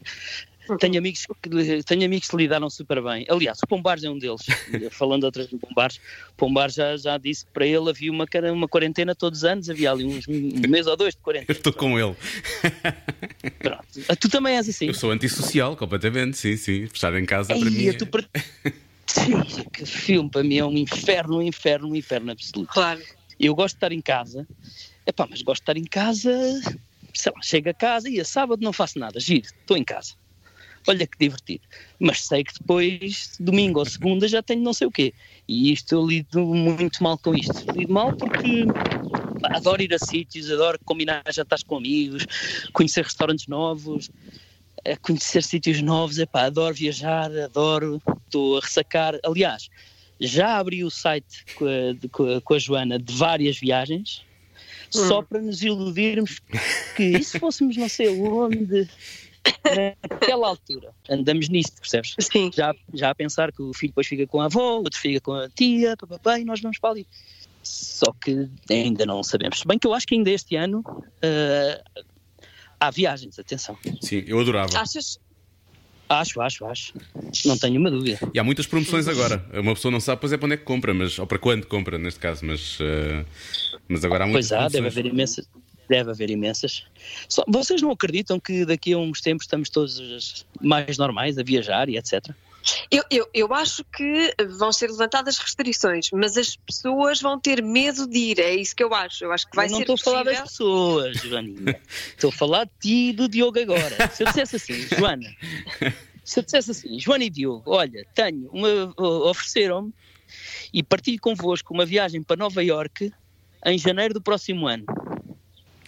Tenho amigos, que, tenho amigos que lidaram super bem. Aliás, o Pombares é um deles. (laughs) Falando outras do Pombares, Pombares já, já disse que para ele havia uma, uma quarentena todos os anos, havia ali uns um mês ou dois de quarentena. Eu estou com ele. Pronto. Ah, tu também és assim. Eu sou antissocial, completamente, sim, sim. Fechar em casa Ei, para mim. É... Per... Sim, que filme para mim é um inferno, um inferno, um inferno absoluto. Claro. Eu gosto de estar em casa, epá, mas gosto de estar em casa, sei lá, chego a casa e a sábado não faço nada, giro, estou em casa olha que divertido. Mas sei que depois, domingo ou segunda, já tenho não sei o quê. E isto eu lido muito mal com isto. Lido mal porque adoro ir a sítios, adoro combinar jantares com amigos, conhecer restaurantes novos, eh, conhecer sítios novos, epá, adoro viajar, adoro, estou a ressacar. Aliás, já abri o site com a, com a, com a Joana de várias viagens, hum. só para nos iludirmos que e se fôssemos não sei onde, naquela altura andamos nisto, percebes? Sim. Já, já a pensar que o filho depois fica com a avó, outro fica com a tia, papapá, e nós vamos para ali. Só que ainda não sabemos. Bem que eu acho que ainda este ano uh, há viagens, atenção. Sim, eu adorava. Achas? Acho, acho, acho. Não tenho uma dúvida. E há muitas promoções agora. Uma pessoa não sabe, pois é para onde é que compra, mas, ou para quando compra, neste caso, mas, uh, mas agora há muitas Pois há, deve haver imensas Deve haver imensas. Só, vocês não acreditam que daqui a uns tempos estamos todos mais normais a viajar e etc? Eu, eu, eu acho que vão ser levantadas restrições, mas as pessoas vão ter medo de ir, é isso que eu acho. Eu acho que vai eu não ser. Não estou a falar das pessoas, Joaninha. estou a falar de ti e do Diogo agora. Se eu dissesse assim, Joana, se eu dissesse assim, Joana e Diogo, olha, tenho uma. ofereceram-me e partilho convosco uma viagem para Nova Iorque em janeiro do próximo ano.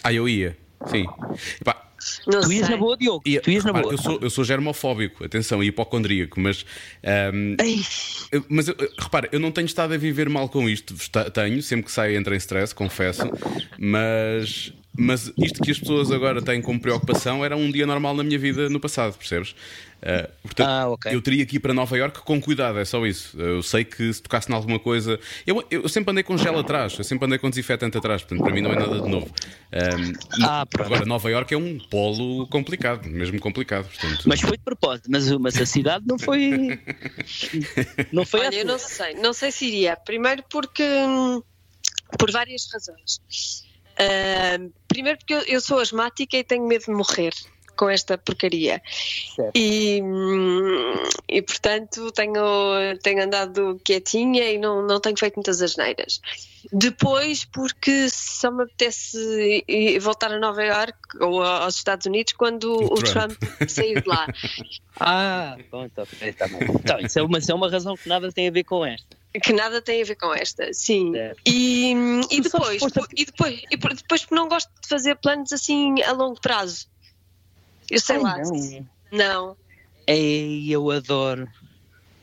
Ah, eu ia, sim. Epá, Não tu ias sei. na boa, Diogo. E, tu ias repara, na boa. Eu sou, eu sou germofóbico, atenção, e hipocondríaco, mas. Um, eu, mas repara, eu não tenho estado a viver mal com isto. Tenho, sempre que saio entro em stress, confesso, mas mas isto que as pessoas agora têm como preocupação era um dia normal na minha vida no passado, percebes? Uh, portanto, ah, okay. eu teria que ir para Nova York com cuidado, é só isso. Eu sei que se tocasse em alguma coisa. Eu, eu sempre andei com gel atrás, eu sempre andei com desinfetante atrás, portanto, para mim não é nada de novo. Um, ah, agora, Nova York é um polo complicado, mesmo complicado. Portanto... Mas foi de propósito, mas, mas a cidade não foi. (laughs) não foi Olha, eu não sei, não sei se iria. Primeiro porque. Hum, por várias razões. Uh, primeiro porque eu, eu, sou asmática e tenho medo de morrer com esta porcaria. E, hum, e portanto tenho, tenho andado quietinha e não, não tenho feito muitas asneiras. Depois, porque só me apetece voltar a Nova York ou aos Estados Unidos quando o, o Trump. Trump sair de lá. (laughs) ah, bom, então, tá bem. Então, isso, é uma, isso é uma razão que nada tem a ver com esta. Que nada tem a ver com esta, sim. E, e, depois, e depois, e depois não gosto de fazer planos assim a longo prazo. Eu sei Ai, lá. Não. não. Ei, eu adoro.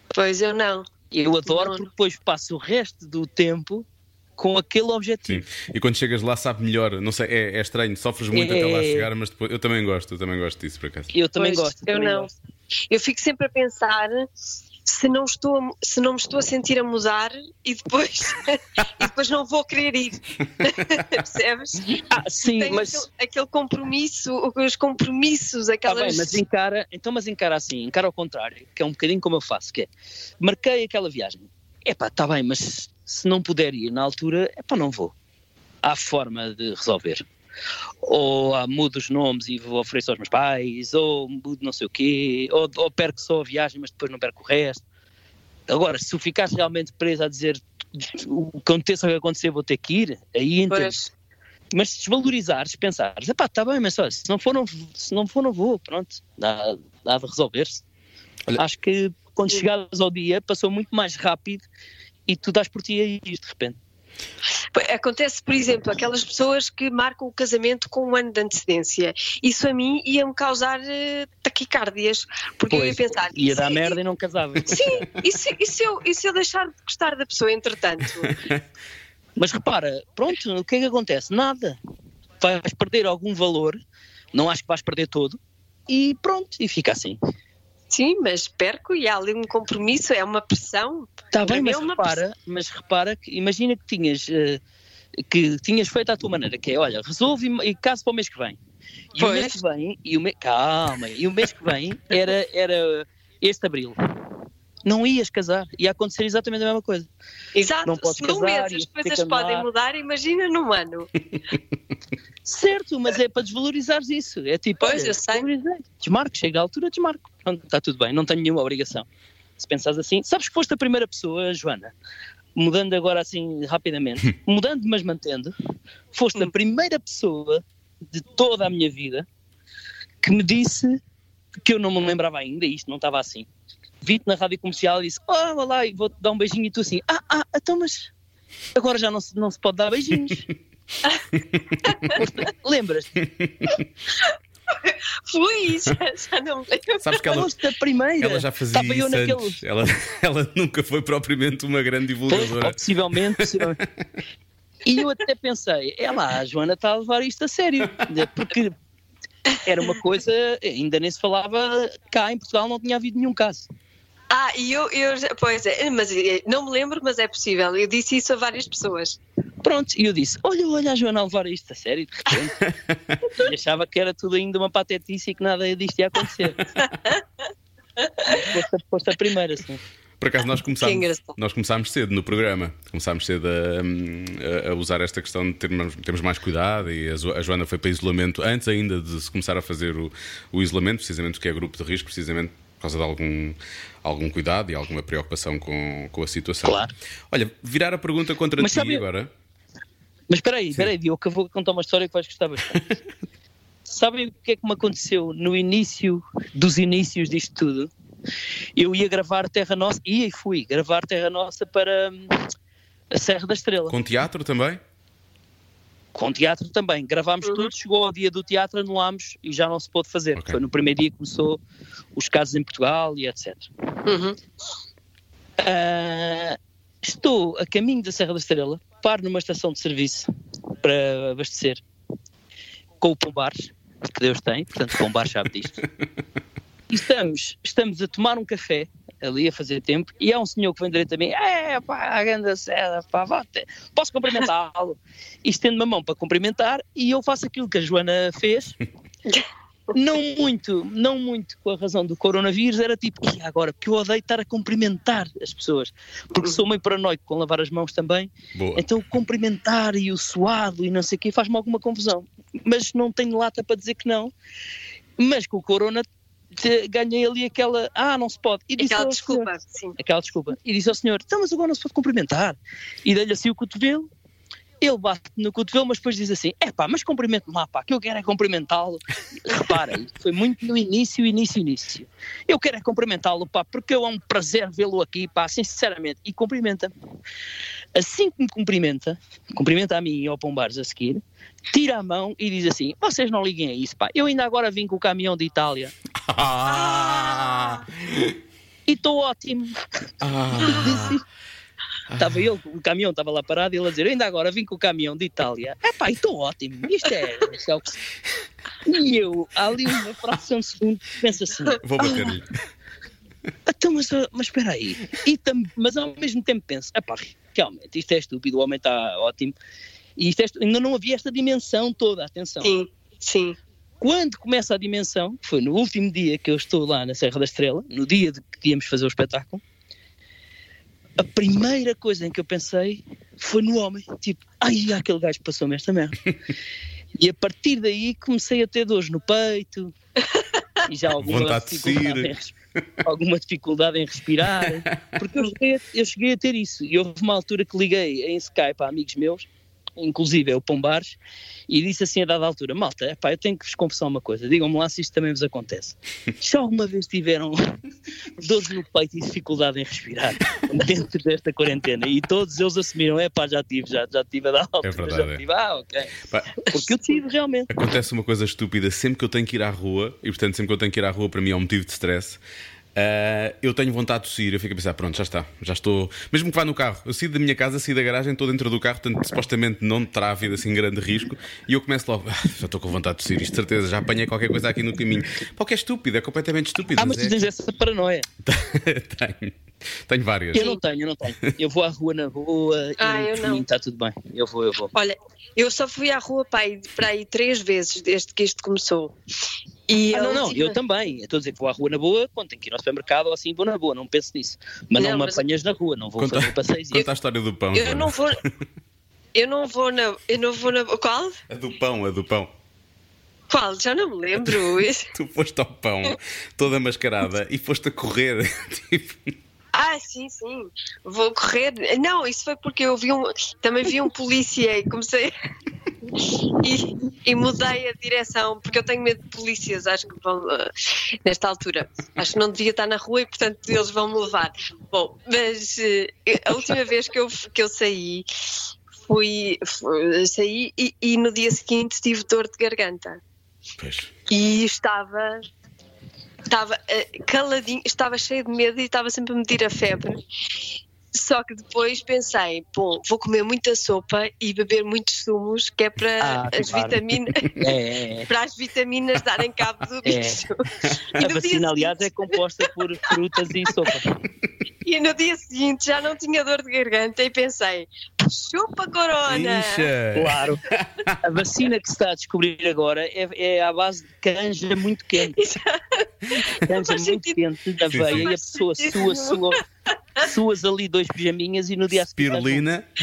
Pois eu não. Eu adoro não. porque depois passo o resto do tempo com aquele objetivo. Sim. E quando chegas lá sabe melhor, não sei, é, é estranho, sofres muito é... até lá chegar, mas depois eu também gosto, eu também gosto disso por acaso. Eu também pois, gosto. Eu também não. Gosto. Eu fico sempre a pensar se não estou se não me estou a sentir a mudar e depois (laughs) e depois não vou querer ir. (laughs) Percebes? Ah, sim Tem mas aquele, aquele, compromisso os compromissos aquelas ah, bem, mas encara então mas encara assim encara ao contrário que é um bocadinho como eu faço que é marquei aquela viagem. Epá está bem mas se não puder ir na altura epá não vou. Há forma de resolver ou ah, mudo os nomes e vou oferecer aos meus pais, ou mudo não sei o quê, ou, ou perco só a viagem, mas depois não perco o resto. Agora, se ficares realmente preso a dizer o que aconteça o que acontecer, vou ter que ir, aí entendes. Mas se desvalorizares, pensares, pá, está bem, mas olha, se não for, não, se não for, não vou, pronto, dá, dá de resolver-se. Acho que quando chegares ao dia, passou muito mais rápido e tu dás por ti aí de repente. Acontece, por exemplo, aquelas pessoas que marcam o casamento com um ano de antecedência. Isso a mim ia-me causar uh, taquicárdias, porque pois, eu ia pensar. Ia dar merda e não casava. (laughs) Sim, e se, e, se eu, e se eu deixar de gostar da pessoa, entretanto? (laughs) Mas repara, pronto, o que é que acontece? Nada. Vais perder algum valor, não acho que vais perder todo, e pronto, e fica assim. Sim, mas perco e há ali um compromisso, é uma pressão. Está bem, mas, repara, mas repara que imagina que tinhas, uh, que tinhas feito à tua maneira, que é, olha, resolve e, caso para o mês que vem. E pois. o mês que vem, e o me... calma, e o mês que vem era, era este abril. Não ias casar, ia acontecer exatamente a mesma coisa. Exato, não podes se num mês as coisas podem mudar, imagina num ano. certo, mas é para desvalorizares isso. É tipo, pois, olha, eu sei. desmarco, chega à altura, desmarco. Pronto, está tudo bem, não tenho nenhuma obrigação se pensares assim. Sabes que foste a primeira pessoa, Joana, mudando agora assim rapidamente, (laughs) mudando mas mantendo, foste a primeira pessoa de toda a minha vida que me disse que eu não me lembrava ainda, isto não estava assim. Vi-te na rádio comercial e disse: Oh, lá, vou-te dar um beijinho e tu assim: Ah, ah, então, mas agora já não se, não se pode dar beijinhos. (laughs) (laughs) Lembras-te? Fui, (laughs) já, já não lembro. Sabes que ela, a primeira. ela já fazia Estava isso naquele... antes. Ela, (laughs) ela nunca foi propriamente uma grande divulgadora. Pois, possivelmente, possivelmente. E eu até pensei, é lá, a Joana está a levar isto a sério. Porque era uma coisa, ainda nem se falava cá em Portugal, não tinha havido nenhum caso. Ah, e eu, eu, pois é, mas eh, não me lembro, mas é possível. Eu disse isso a várias pessoas. Pronto, e eu disse: Olha, olha a Joana a levar isto a sério, de repente. (laughs) e achava que era tudo ainda uma patetice e que nada disto ia acontecer. Foste a primeira, sim. Por acaso nós começámos, nós começámos cedo no programa, começámos cedo a, a, usar esta questão de termos, termos mais cuidado e a, Joana foi para isolamento antes ainda de se começar a fazer o, o isolamento, precisamente porque é grupo de risco, precisamente por causa de algum, algum cuidado e alguma preocupação com, com a situação. Claro. Olha, virar a pergunta contra Mas ti sabe... agora. Mas espera aí, espera aí, Diogo, que eu vou contar uma história que vais gostar bastante. (laughs) Sabem o que é que me aconteceu no início dos inícios disto tudo? Eu ia gravar Terra Nossa, ia e fui gravar Terra Nossa para hum, a Serra da Estrela. Com teatro também? Com teatro também. Gravámos uhum. tudo, chegou ao dia do teatro, anulámos e já não se pôde fazer. Okay. Foi no primeiro dia que começou os casos em Portugal e etc. Uhum. Uh, estou a caminho da Serra da Estrela, paro numa estação de serviço para abastecer com o Pombares, que Deus tem, portanto o Pombares sabe disto. (laughs) E estamos, estamos a tomar um café ali a fazer tempo, e há um senhor que vem direito a mim, é pá, a grande seda, pá, posso cumprimentá-lo? E estendo-me a mão para cumprimentar, e eu faço aquilo que a Joana fez. Não muito, não muito com a razão do coronavírus, era tipo, e agora, porque eu odeio estar a cumprimentar as pessoas, porque sou meio paranoico com lavar as mãos também, Boa. então cumprimentar e o suado e não sei o quê faz-me alguma confusão, mas não tenho lata para dizer que não, mas com o corona ganhei ali aquela, ah, não se pode. E disse aquela desculpa, senhor, sim. Aquela desculpa. E disse ao senhor, então, mas agora não se pode cumprimentar. E dei-lhe assim o cotovelo, ele bate no cotovelo, mas depois diz assim, é pá, mas cumprimento-me lá, pá, que eu quero é cumprimentá-lo. (laughs) Reparem, foi muito no início, início, início. Eu quero é cumprimentá-lo, pá, porque é um prazer vê-lo aqui, pá, sinceramente. E cumprimenta-me. Assim que me cumprimenta, cumprimenta a mim e ao Pombares a seguir, tira a mão e diz assim: vocês não liguem a isso, pá. Eu ainda agora vim com o caminhão de Itália. Ah. E estou ótimo. Ah. (laughs) Estava ele, o caminhão estava lá parado e ele a dizer: ainda agora vim com o caminhão de Itália. É pá, estou ótimo. Isto é, isto é o que... E eu, ali uma fração de segundo, penso assim: vou bater-lhe. Ah, então, mas, mas espera aí. E tam, mas ao mesmo tempo penso: é pá, realmente, isto é estúpido, o homem está ótimo. E isto é, ainda não havia esta dimensão toda, atenção. Sim, sim. Quando começa a dimensão, foi no último dia que eu estou lá na Serra da Estrela, no dia de que íamos fazer o espetáculo, a primeira coisa em que eu pensei foi no homem. Tipo, ai, aquele gajo passou-me esta merda. (laughs) e a partir daí comecei a ter dores no peito e já alguma dificuldade, em, alguma dificuldade em respirar. (laughs) Porque eu cheguei, a, eu cheguei a ter isso. E houve uma altura que liguei em Skype a amigos meus inclusive é o Pombares, e disse assim a dada altura: Malta, epá, eu tenho que vos confessar uma coisa, digam-me lá se isto também vos acontece. (laughs) Se alguma vez tiveram (laughs) dores no peito e dificuldade em respirar (laughs) dentro desta quarentena, e todos eles assumiram: é pá, já tive, já, já tive a dar altura, é verdade, já tive, ah, ok. Pá, Porque eu tive realmente. Acontece uma coisa estúpida sempre que eu tenho que ir à rua, e portanto sempre que eu tenho que ir à rua para mim é um motivo de stress. Uh, eu tenho vontade de tossir, eu fico a pensar, pronto, já está, já estou. Mesmo que vá no carro, eu saio da minha casa, saio da garagem, estou dentro do carro, portanto, supostamente não terá havido assim grande risco, e eu começo logo, (laughs) ah, já estou com vontade de tossir, isto de certeza, já apanhei qualquer coisa aqui no caminho. Porque é estúpido, é completamente estúpido. Ah, mas, mas tu é... tens essa paranoia. (laughs) tenho. Tenho várias. Eu não tenho, eu não tenho. Eu vou à rua na boa ah, e eu não. está tudo bem. Eu vou, eu vou. Olha, eu só fui à rua para aí, para aí três vezes desde que isto começou. E ah, não, não, eu também. Estou a dizer que vou à rua na boa, quando tenho que ir ao supermercado ou assim, vou na boa, não penso nisso. Mas não, não me mas... apanhas na rua, não vou conta, fazer passeios. Conta a história do pão. Eu não vou. (laughs) Eu não vou na. Eu não vou na. Qual? A do pão, a do pão. Qual? Já não me lembro. (laughs) tu foste ao pão, toda mascarada, e foste a correr. (laughs) tipo. Ah, sim, sim. Vou correr. Não, isso foi porque eu vi um. Também vi um polícia e comecei. E, e, mudei a direção, porque eu tenho medo de polícias, acho que vão. Uh, nesta altura. Acho que não devia estar na rua e, portanto, eles vão me levar. Bom, mas uh, a última vez que eu, que eu saí. Fui, fui saí e, e no dia seguinte tive dor de garganta. Pois. E estava estava uh, caladinho, estava cheio de medo e estava sempre a medir a febre. Só que depois pensei, bom, vou comer muita sopa e beber muitos sumos, que é para ah, as claro. vitaminas (laughs) é, é, é. para as vitaminas darem cabo do é. bicho. É. A vacina, aliás, é composta por frutas e sopa. (laughs) E no dia seguinte já não tinha dor de garganta e pensei, chupa corona! Ixa. Claro. (laughs) A vacina que se está a descobrir agora é, é à base de canja muito quente. canja muito sentido. quente da veia e a pessoa sua, sua suas ali dois pijaminhas e no dia seguinte. Spirulina. (laughs)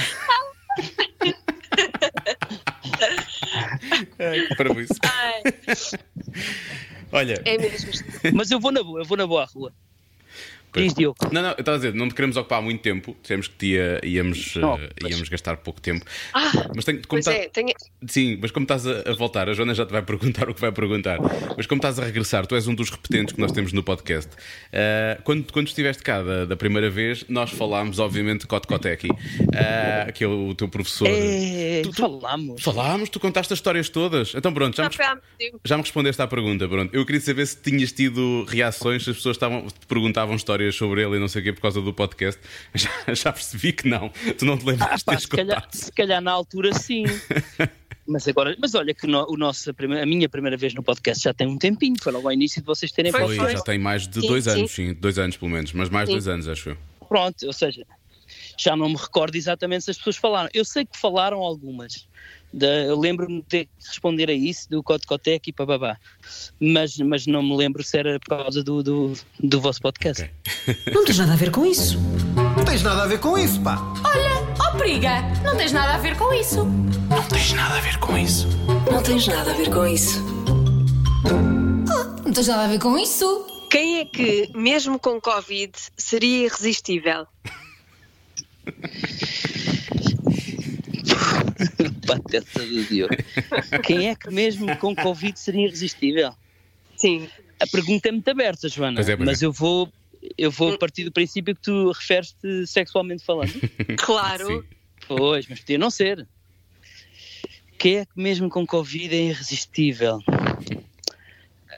para isso. Olha. É mesmo. Mas eu vou na boa, eu vou na boa à rua. Diz, Diogo. Não, não, eu estava a dizer, não te queremos ocupar muito tempo, dissemos que ia, íamos, Não, uh, mas- íamos gastar pouco tempo. Ah, Mas tem, como pois tá- é, tenho... Sim, mas como estás a, a voltar, a Joana já te vai perguntar (laughs) o que vai perguntar. Mas como estás a regressar, tu és um dos repetentes que nós temos no podcast. Uh, quando, quando estiveste cá da, da primeira vez, nós falámos, obviamente, de Kotkotek, uh, que é o teu professor. É, Tu- tu- falámos. Falámos, tu contaste as histórias todas. Então pronto, já Já me, já me respondeste à pergunta. Pronto. Eu queria saber se tinhas tido reações, se as pessoas estavam, te perguntavam histórias sobre ele e não sei o quê por causa do podcast. (laughs) Já, já percebi que não. Tu não te lembras Ah, de pá, se, calhar, se calhar na altura sim. (laughs) Mas agora, mas olha que no, o nosso, a, minha primeira vez no podcast já tem um tempinho, foi logo ao início de vocês terem Foi, Foi, já tem mais de Sim, dois sim. anos, sim. Dois anos pelo menos, mas mais de Sim. dois anos, acho eu. Pronto, ou seja, já não me recordo exatamente se as pessoas falaram. Eu sei que falaram algumas. Da- eu lembro-me de ter que responder a isso, do Cotecotec e papabá. Mas, mas não me lembro se era por causa do, do, do vosso podcast. Ok. (laughs) Não tens nada a ver com isso. Não tens nada a ver com isso, pá. Olha, ó periga, não tens nada a ver com isso. Não tens nada a ver com isso. Não tens nada a ver com isso. Quem é que, mesmo com Covid, seria irresistível? (laughs) Pateta do Diogo. Quem é que mesmo com Covid seria irresistível? Sim. A pergunta é muito aberta, Joana. Pois é, pois mas é. eu vou. Eu vou partir do princípio que tu referes-te sexualmente falando. (laughs) Claro. Sim. Pois, mas podia não ser. Quem é que mesmo com Covid é irresistível?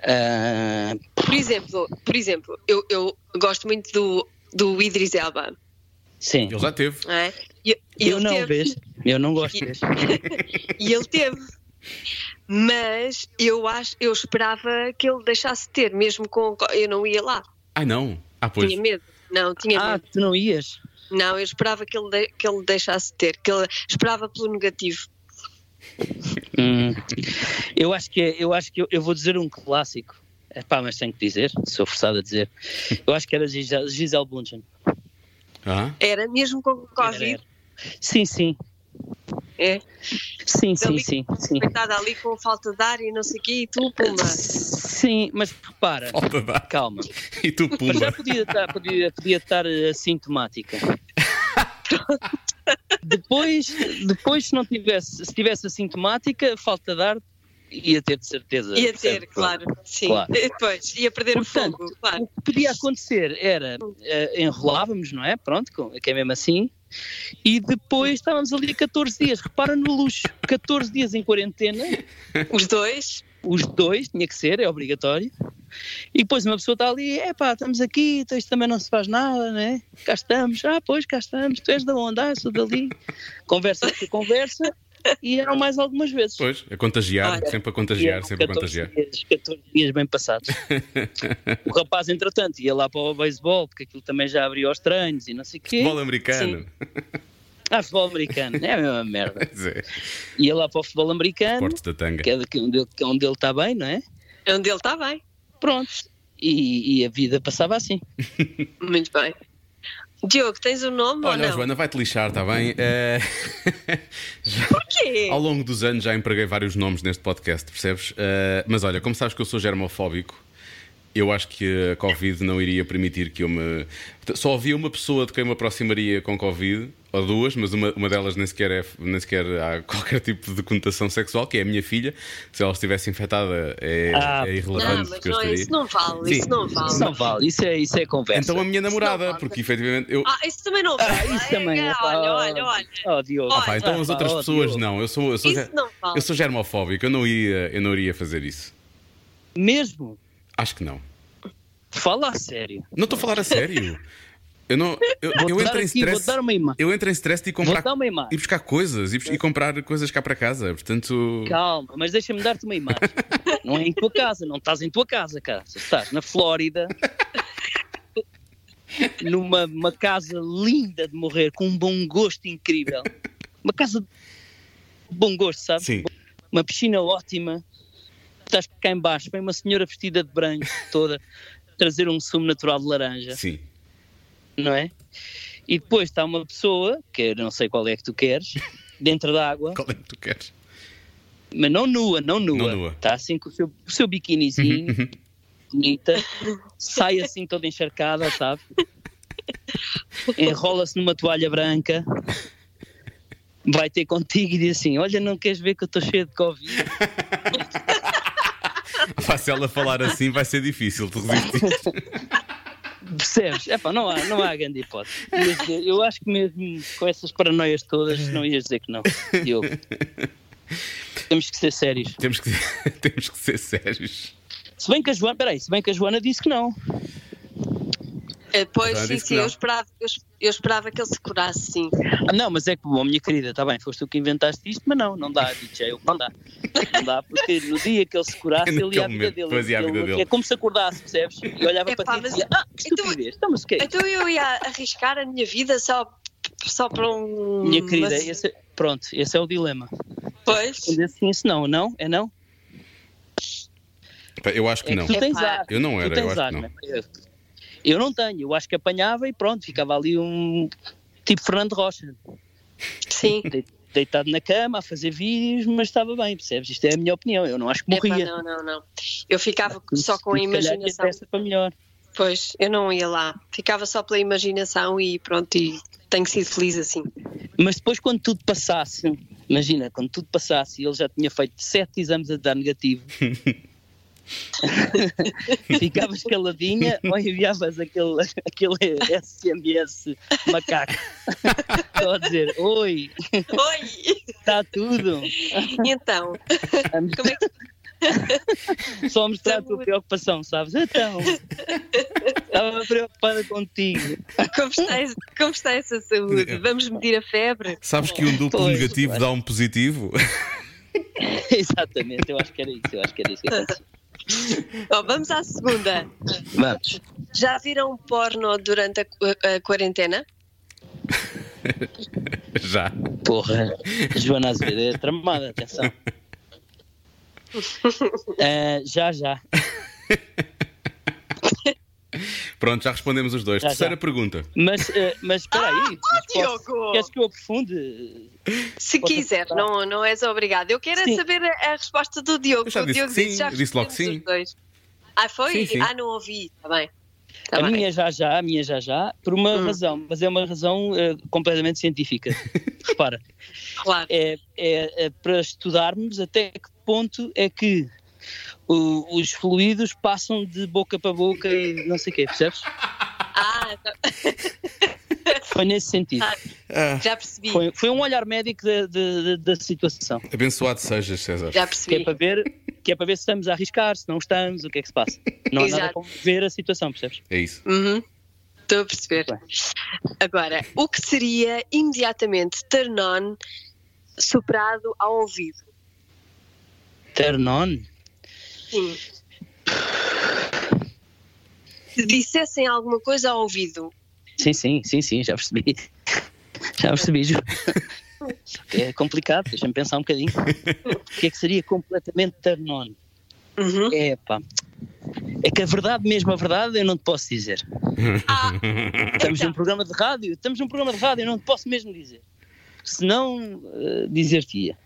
Ah, Por exemplo, por exemplo eu, eu gosto muito do, do Idris Elba. sim. Ele já teve. É? E, e Eu ele não, teve, vês? Eu não gosto E- desse. (laughs) E ele teve. Mas eu acho, eu esperava que ele deixasse de ter, mesmo com. Eu não ia lá. Ai não. Ah, pois. Tinha medo. Não, tinha Ah, medo. tu não ias? Não, eu esperava que ele, de- que ele deixasse de ter, que ele esperava pelo negativo. Hum, eu acho que é- eu acho que eu, eu vou dizer um clássico. É pá, mas tenho que dizer, sou forçado a dizer. Eu acho que era Gisele, Gisele Bundchen. Ah, Era mesmo com Covid. Sim, sim. É. Sim, sim, sim, sim. Coitada ali com falta de ar e não sei o quê, e tu, pumba. Sim, mas repara, falta de ar. calma. E tu, Mas já pumba. podia estar, podia, podia estar eh, assintomática. (laughs) depois, depois, se não tivesse, se tivesse assintomática, falta de ar, ia ter de certeza. Ia ter, percebe? claro. Sim. Claro. (laughs) Depois, ia perder Portanto, o fogo, claro. O que podia acontecer era eh, enrolávamos, não é? Pronto, com- que é mesmo assim. E depois estávamos ali 14 dias. Repara no luxo: 14 dias em quarentena, Os dois. os dois, tinha que ser, é obrigatório. E depois uma pessoa está ali, é pá, estamos aqui, então isto também não se faz nada, né? Cá estamos, ah, pois cá estamos, tu és da onde? Ah, sou dali. Conversa conversa, e eram mais algumas vezes. Pois, a contagiar, Olha, sempre a contagiar, sempre a 14 contagiar. Dias, 14 dias bem passados. (laughs) o rapaz, entretanto, ia lá para o beisebol, porque aquilo também já abriu aos treinos e não sei o quê. Futebol americano. Ah, futebol americano, é a mesma merda. (laughs) É, Ia lá para o futebol americano, Portos da tanga. que é daqui onde ele, que é onde ele está bem, não é? Onde ele está bem. Pronto. E, e a vida passava assim. Muito bem. Diogo, tens o nome Olha, ou não? Joana, vai-te lixar, está bem? Eh, (laughs) já- Porquê? Ao longo dos anos já empreguei vários nomes neste podcast, percebes? Eh, mas olha, como sabes que eu sou germofóbico, eu acho que a Covid não iria permitir que eu me. Só havia uma pessoa de quem me aproximaria com Covid, ou duas, mas uma, uma delas nem sequer, é, nem sequer há (laughs) qualquer tipo de conotação sexual, que é a minha filha. Se ela estivesse infectada, é, Ah, é Não, irrelevante. mas porque eu não, isso não vale, Sim. isso não vale. Isso não vale, isso é, isso é conversa. Então a minha namorada, vale. porque efetivamente eu. Ah, isso também não vale. Ah, isso também é. Olha, olha, olha. Oh, Diogo. Ah, Pá, então Ah, as outras oh, pessoas Diogo. não. Eu sou, eu sou, Isso não vale. eu sou germofóbico, eu não, ia, eu não iria fazer isso. Mesmo? Acho que não. Fala a sério. Não estou a falar a sério. Eu não. Eu, eu entro em stress. dar uma imagem. Eu entro em stress de comprar. E buscar coisas e, e comprar coisas cá para casa. Portanto. Calma, mas deixa-me dar-te uma imagem. não é em tua casa, não estás em tua casa, cara. Estás na Flórida, (laughs) numa uma casa linda de morrer, com um bom gosto incrível. Uma casa de bom gosto, sabes? Sim. Uma piscina ótima. Estás cá em baixo, vem uma senhora vestida de branco toda, trazer um sumo natural de laranja, Sim. não é? E depois está uma pessoa, que eu não sei qual é que tu queres, dentro da água, (laughs) Qual é que tu queres? mas não nua, não nua. Não nua. Está assim com o seu, o seu biquinizinho, bonita, sai assim toda encharcada, sabe? Enrola-se numa toalha branca, vai ter contigo e diz assim: Olha, não queres ver que eu estou cheio de Covid? (laughs) Se ela falar assim, vai ser difícil de resistir. Percebes? Epá, não, há, não há grande hipótese. Eu acho que mesmo com essas paranoias todas, não ias dizer que não. Eu. Temos que ser sérios. Temos que, (laughs) temos que ser sérios. Se bem que a Joana, peraí, se bem que a Joana disse que não. É, pois, sim, sim, eu esperava, eu, eu, esperava que ele se curasse, sim. Ah, não, mas é que, bom, minha querida, está bem, foste tu que inventaste isto, mas não, não dá, DJ, eu, não dá. Não dá, porque no dia que ele se curasse, ele ia à vida dele. Fazia a vida ele, dele. É como se acordasse, percebes? E olhava é, para ti e dizia, ah, que então, estupidez, então, mas que é Então eu ia arriscar a minha vida só, só para um... Minha querida, mas... esse, pronto, esse é o dilema. Pois. Assim, se não, não? É não? Eu acho que é não. Que tu tens ar, eu não era, eu acho ar, que não. Né? Eu não tenho, eu acho que apanhava e pronto, ficava ali um tipo Fernando Rocha. Sim. Deitado na cama a fazer vídeos, mas estava bem, percebes? Isto é a minha opinião, eu não acho que morria. Epa, não, não, não. Eu ficava só com a imaginação. para melhor. Pois, eu não ia lá. Ficava só pela imaginação e pronto, e tenho sido feliz assim. Mas depois, quando tudo passasse, imagina, quando tudo passasse e ele já tinha feito sete exames a dar negativo. (laughs) (laughs) Ficavas caladinha ou enviavas aquele, aquele SMS macaco (laughs) só a dizer oi, oi, está tudo. Então, como é que... (laughs) Só mostrar a tua preocupação, sabes? Então, estava preocupada contigo. Como está, como está essa saúde? Vamos medir a febre? Sabes que um duplo pois, negativo dá um positivo? Exatamente, eu acho que era isso, eu acho que era isso que acontecia. (laughs) Oh, vamos à segunda. Vamos. Já viram porno durante a, a, a quarentena? (laughs) Já. Porra, Joana Azevedo é tramada, atenção. Uh, (laughs) já, já. Pronto, já respondemos os dois. Já, Terceira já. pergunta. Mas, uh, mas espera aí. Ah, oh, Diogo! Queres que eu aprofunde? Se Posso quiser, não, não és obrigado. Eu quero é saber a, a, resposta do Diogo. Eu já o disse Diogo sim, disse, já disse logo sim. Ah, foi? Sim, sim. Ah, não ouvi. Está bem. Tá a bem. minha já já, a minha já já, por uma hum. razão, mas é uma razão uh, completamente científica. (laughs) Repara. Claro. É, é, é, para estudarmos até que ponto é que o, os fluidos passam de boca para boca e não sei o quê, percebes? Ah, tá. (laughs) Foi nesse sentido. Ah, já percebi. Foi, foi, um olhar médico da, da, da situação. Abençoado sejas, César. Já percebi. Que é, para ver, que é para ver se estamos a arriscar, se não estamos, o que é que se passa. Não há nada como ver a situação, percebes? É isso. Uhum. Estou a perceber. Agora, o que seria imediatamente turn on soprado ao ouvido? Turn on? Sim. Se dissessem alguma coisa ao ouvido. Sim, sim, sim, sim, já percebi. Já percebi, Ju. É complicado, deixa-me pensar um bocadinho. O que é que seria completamente turn on? Uhum. É pá. É que a verdade, mesmo a verdade, eu não te posso dizer. Ah, estamos então. num programa de rádio, estamos num programa de rádio, eu não te posso mesmo dizer. Senão, uh, dizer-te-ia.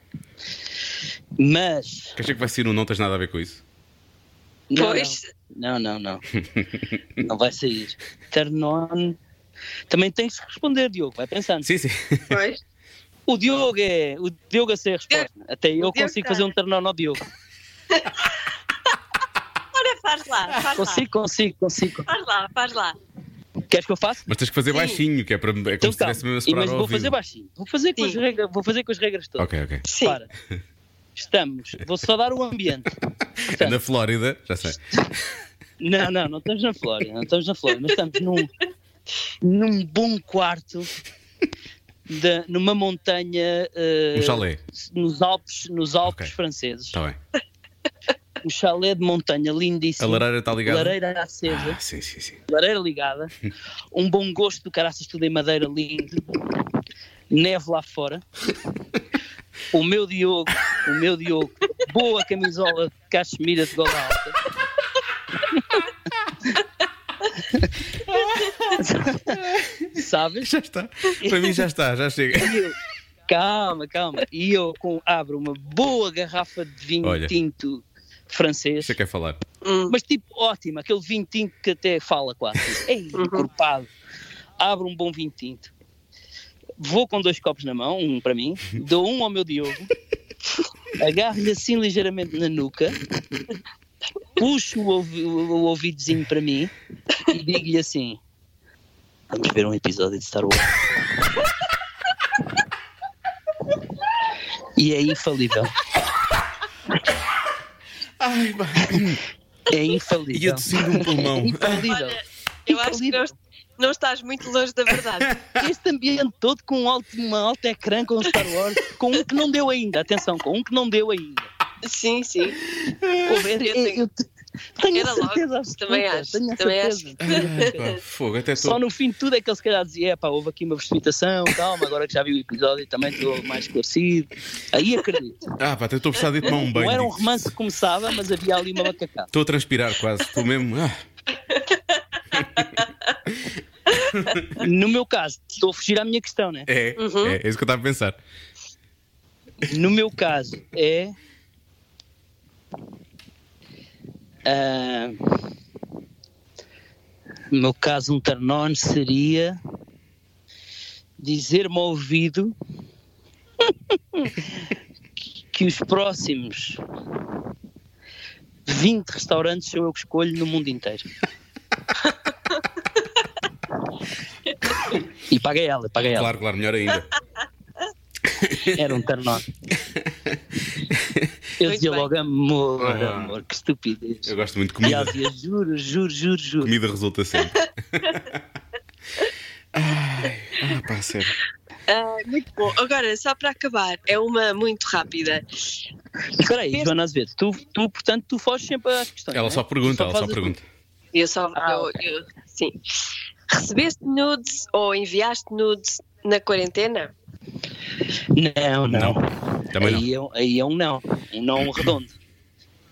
Mas. Queres que vai ser um não tens nada a ver com isso? Não, Pois. Não, não, não. Não, não vai sair. Turn on. Também tens que responder, Diogo, vai pensando. Sim, sim. Pois. O Diogo é. O Diogo a ser a resposta. Até eu consigo tá. fazer um turn on ao Diogo. Ora, faz lá, faz Consigo, consigo, consigo. lá. Faz lá, faz lá. Queres que eu faça? Mas tens que fazer Sim. baixinho, que é, para, é como Então se estivesse mesmo a separar mas vou ouvido. fazer baixinho. Vou fazer, com as regras, vou fazer com as regras todas. Ok, ok. Sim. Para. Estamos. Vou só dar o ambiente. É Portanto, na Flórida, já sei. Não, não, não estamos na Flórida, não estamos na Flórida, mas estamos num, num bom quarto, de, numa montanha eh, Um chalé. nos Alpes, nos Alpes Ok. franceses. Está bem. Um chalé de montanha A lindíssimo. lareira está ligada? Lareira acesa, Ah, sim, sim, sim. lareira ligada, um bom gosto do caraças tudo em madeira lindo, neve lá fora. O meu Diogo, o meu Diogo, boa camisola de cachemira de gola alta. Sabes? Já está. Para mim já está, já chega. Eu- calma, calma. E eu com, abro uma boa garrafa de vinho Olha. tinto francês. Você quer falar? Hum. Mas tipo, ótimo, aquele vinho tinto que até fala quase. Ei, Uhum. encorpado. Abre um bom vinho tinto. Vou com dois copos na mão, um para mim, dou um ao meu Diogo, agarro-lhe assim ligeiramente na nuca, puxo o, ouvi- o ouvidozinho para mim e digo-lhe assim: Vamos ver um episódio de Star Wars. E é infalível. Ai, É infalível. Ia tossindo um pulmão. É infalível. Olha, eu acho que não, não estás muito longe da verdade. (laughs) Este ambiente todo com um alto, uma alto ecrã com Star Wars, com um que não deu ainda, atenção, com um que não deu ainda. Sim, sim. Houve- eu, eu- eu te- tenho Era logo. certeza absoluta, Também acho, tenho também acho. certeza. Ai, pá, fogo, até Só estou. no fim de tudo é que ele se calhar dizia, pá, houve aqui uma precipitação, calma, agora que já vi o episódio também estou mais esclarecido. Aí acredito. Ah, pá, até estou precisado de tomar um banho. Não era um romance que começava, mas havia ali uma macacada. Estou a transpirar quase, estou mesmo. Ah, (laughs) No meu caso, estou a fugir à minha questão, né? é, Uhum. é, é isso que eu estava a pensar. No meu caso é. ah, no meu caso, um turn seria dizer-me ao ouvido (laughs) que os próximos 20 restaurantes sou eu que escolho no mundo inteiro. (laughs) E paguei ela, paguei ela. Claro, claro, melhor ainda. (laughs) Era um turn (laughs) on. Eu Muito dizia bem. logo, amor, Ah. amor, que estupidez. Eu gosto muito de E ela comida. dizia, juro, juro, juro, juro. Comida resulta sempre. (laughs) Ai, ah, pá, sério. Ah, muito bom. Agora, só para acabar, é uma muito rápida. Espera aí, Joana Azevedo, tu, tu, portanto, tu foges sempre às questões. Ela é? só pergunta, Tu ela só pergunta. Eu só. Ah, eu- ok. eu- sim. Recebeste nudes ou enviaste nudes na quarentena? Não, não. Também não. aí, É, aí é um não. Um não redondo.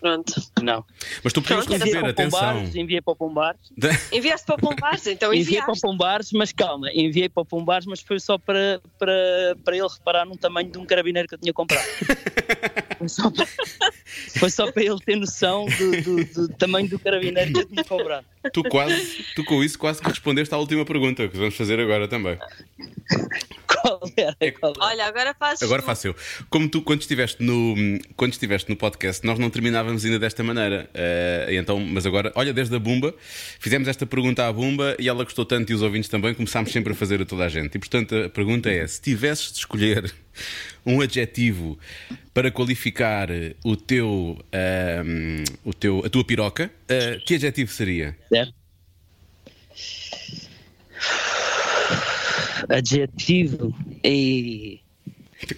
Pronto. Não. Mas tu podias receber, Enviei para o atenção. Pombares, enviei para o Pombares. (laughs) Enviaste para Pombares, então Enviei para o enviaste. Pombares, mas calma, enviei para o Pombares, mas foi só para, para, para ele reparar num tamanho de um carabineiro que eu tinha comprado. (laughs) Foi só para, foi só para ele ter noção do, do- do tamanho do carabineiro que eu tinha comprado. Tu quase, tu com isso quase que respondeste à última pergunta que vamos fazer agora também. Qual era? Qual era? Olha, agora fazes. Agora faço eu. Como tu, quando estiveste no, quando estiveste no podcast, nós não terminávamos ainda desta maneira. E então, mas agora, olha, desde a Bumba, fizemos esta pergunta à Bumba e ela gostou tanto e os ouvintes também, começámos sempre a fazer a toda a gente. E portanto, a pergunta é: se tivesses de escolher um adjetivo para qualificar o teu, ahm, o teu, a tua piroca, eh, que adjetivo seria? Certo? Adjetivo e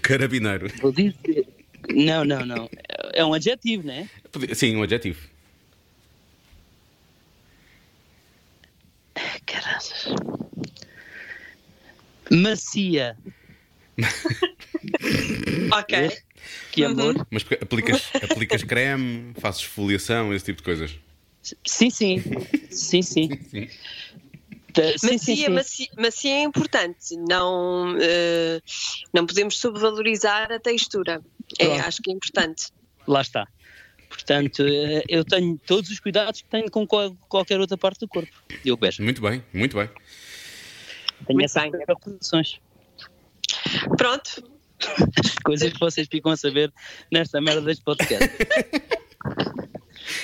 Carabineiro. vou dizer. Não, não, não. É um adjetivo, né? Sim, um adjetivo. Caraças. Macia. (laughs) (laughs) Ok. Que amor. Mas porque aplicas, aplicas creme, fazes esfoliação, esse tipo de coisas. Sim, sim. Sim, sim. Sim. Sim, sim, Macia, sim. macia, macia é importante. Não, eh, não podemos subvalorizar a textura. É, acho que é importante. Lá está. Portanto, eh, eu tenho todos os cuidados que tenho com qual- qualquer outra parte do corpo. Eu beijo. Muito bem, muito bem. Tenho Muito essas bem. preocupações. Pronto. (laughs) Coisas que vocês ficam a saber nesta merda deste podcast. (laughs)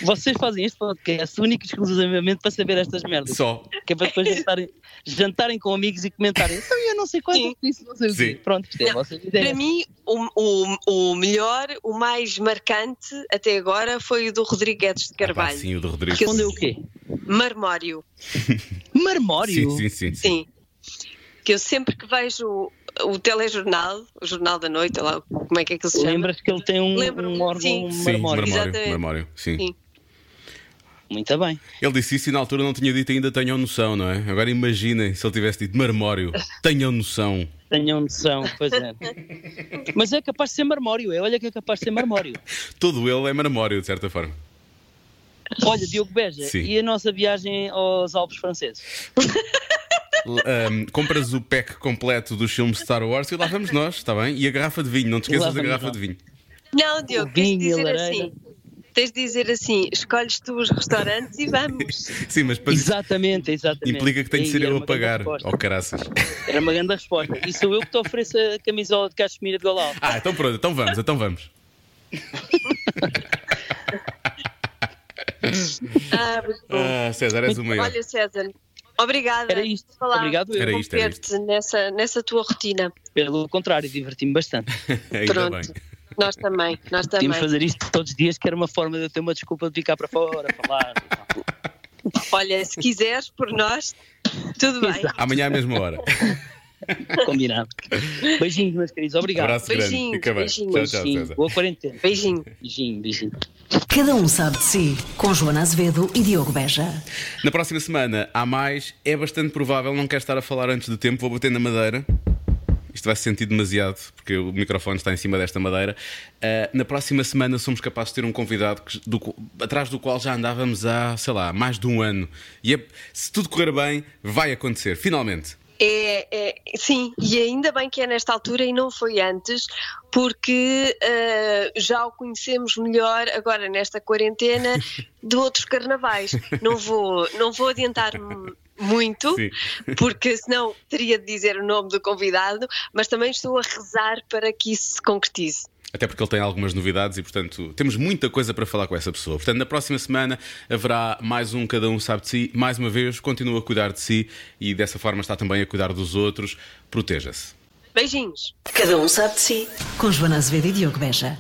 Vocês fazem este podcast único e exclusivamente para saber estas merdas. Só. Que é para depois jantarem, jantarem com amigos e comentarem. Então eu não sei quanto Sim. isso, não sei o quê. Pronto, isto é ideia. Para mim, o, o, o melhor, o mais marcante até agora foi o do Rodrigo Guedes de Ah, pá, Carvalho. sim, o do eu- Respondeu o quê? Marmório. (laughs) Marmório? Sim, sim, sim. sim. Sim. Que eu sempre que vejo o telejornal, o Jornal da Noite, lá, como é que é que ele se chama? Lembras que ele tem um, um órgão sim. Sim, marmório. Exatamente. marmório, sim. Sim. Muito bem. Ele disse isso e na altura não tinha dito ainda tenham noção, não é? Agora imaginem se ele tivesse dito marmório. Tenham noção. Tenham noção, pois é. (laughs) Mas é capaz de ser marmório, é. Olha que é capaz de ser marmório. (laughs) Todo ele é marmório, de certa forma. Olha, Diogo Beja, Sim. e a nossa viagem aos Alpes franceses? (laughs) Ahm, compras o pack completo dos filmes Star Wars e lá vamos nós, está bem? E a garrafa de vinho, não te esqueças da garrafa de vinho. Não, Diogo, quis dizer assim. tens de dizer assim: escolhes tu os restaurantes e vamos. (laughs) Sim, mas exatamente, exatamente. implica que tem de ser eu a pagar. Oh, caraças. (laughs) Era uma grande resposta. E sou eu que te ofereço a camisola de cachemira de Golau. Ah, então pronto, então vamos, então vamos. (laughs) ah, ah, César, és o maior. Olha, César, Obrigada. Era isto. Falar, Obrigado eu. Era isto, era isto. Nessa, nessa tua rotina. Pelo contrário, diverti-me bastante. (laughs) Pronto. Bem. Nós também, nós também. Tínhamos fazer isto todos os dias, que era uma forma de eu ter uma desculpa de ficar para fora, falar. Olha, se quiseres, por nós, tudo bem. Exato. Amanhã à mesma hora. (laughs) (laughs) Combinado. Beijinhos, meus queridos. Obrigado. Abraço beijinho, grande. Beijinho. Tchau, tchau, beijinho. Boa quarentena. Beijinho. Beijinho, beijinho. Cada um sabe de si, com Joana Azevedo e Diogo Beja. Na próxima semana há mais. É bastante provável, não quero estar a falar antes do tempo, vou bater na madeira. Isto vai se sentir demasiado, porque o microfone está em cima desta madeira. Uh, na próxima semana somos capazes de ter um convidado que, do, atrás do qual já andávamos há, sei lá, mais de um ano. E é, se tudo correr bem, vai acontecer, finalmente. É, é, sim, e ainda bem que é nesta altura e não foi antes, porque uh, já o conhecemos melhor agora nesta quarentena de outros carnavais. Não vou, não vou adiantar muito, Sim. porque senão teria de dizer o nome do convidado, mas também estou a rezar para que isso se concretize. Até porque ele tem algumas novidades e, portanto, temos muita coisa para falar com essa pessoa. Portanto, na próxima semana haverá mais um Cada Um Sabe de Si. Mais uma vez, continua a cuidar de si e dessa forma está também a cuidar dos outros. Proteja-se. Beijinhos. Cada Um Sabe de Si. Com Joana Azevedo e Diogo Beja.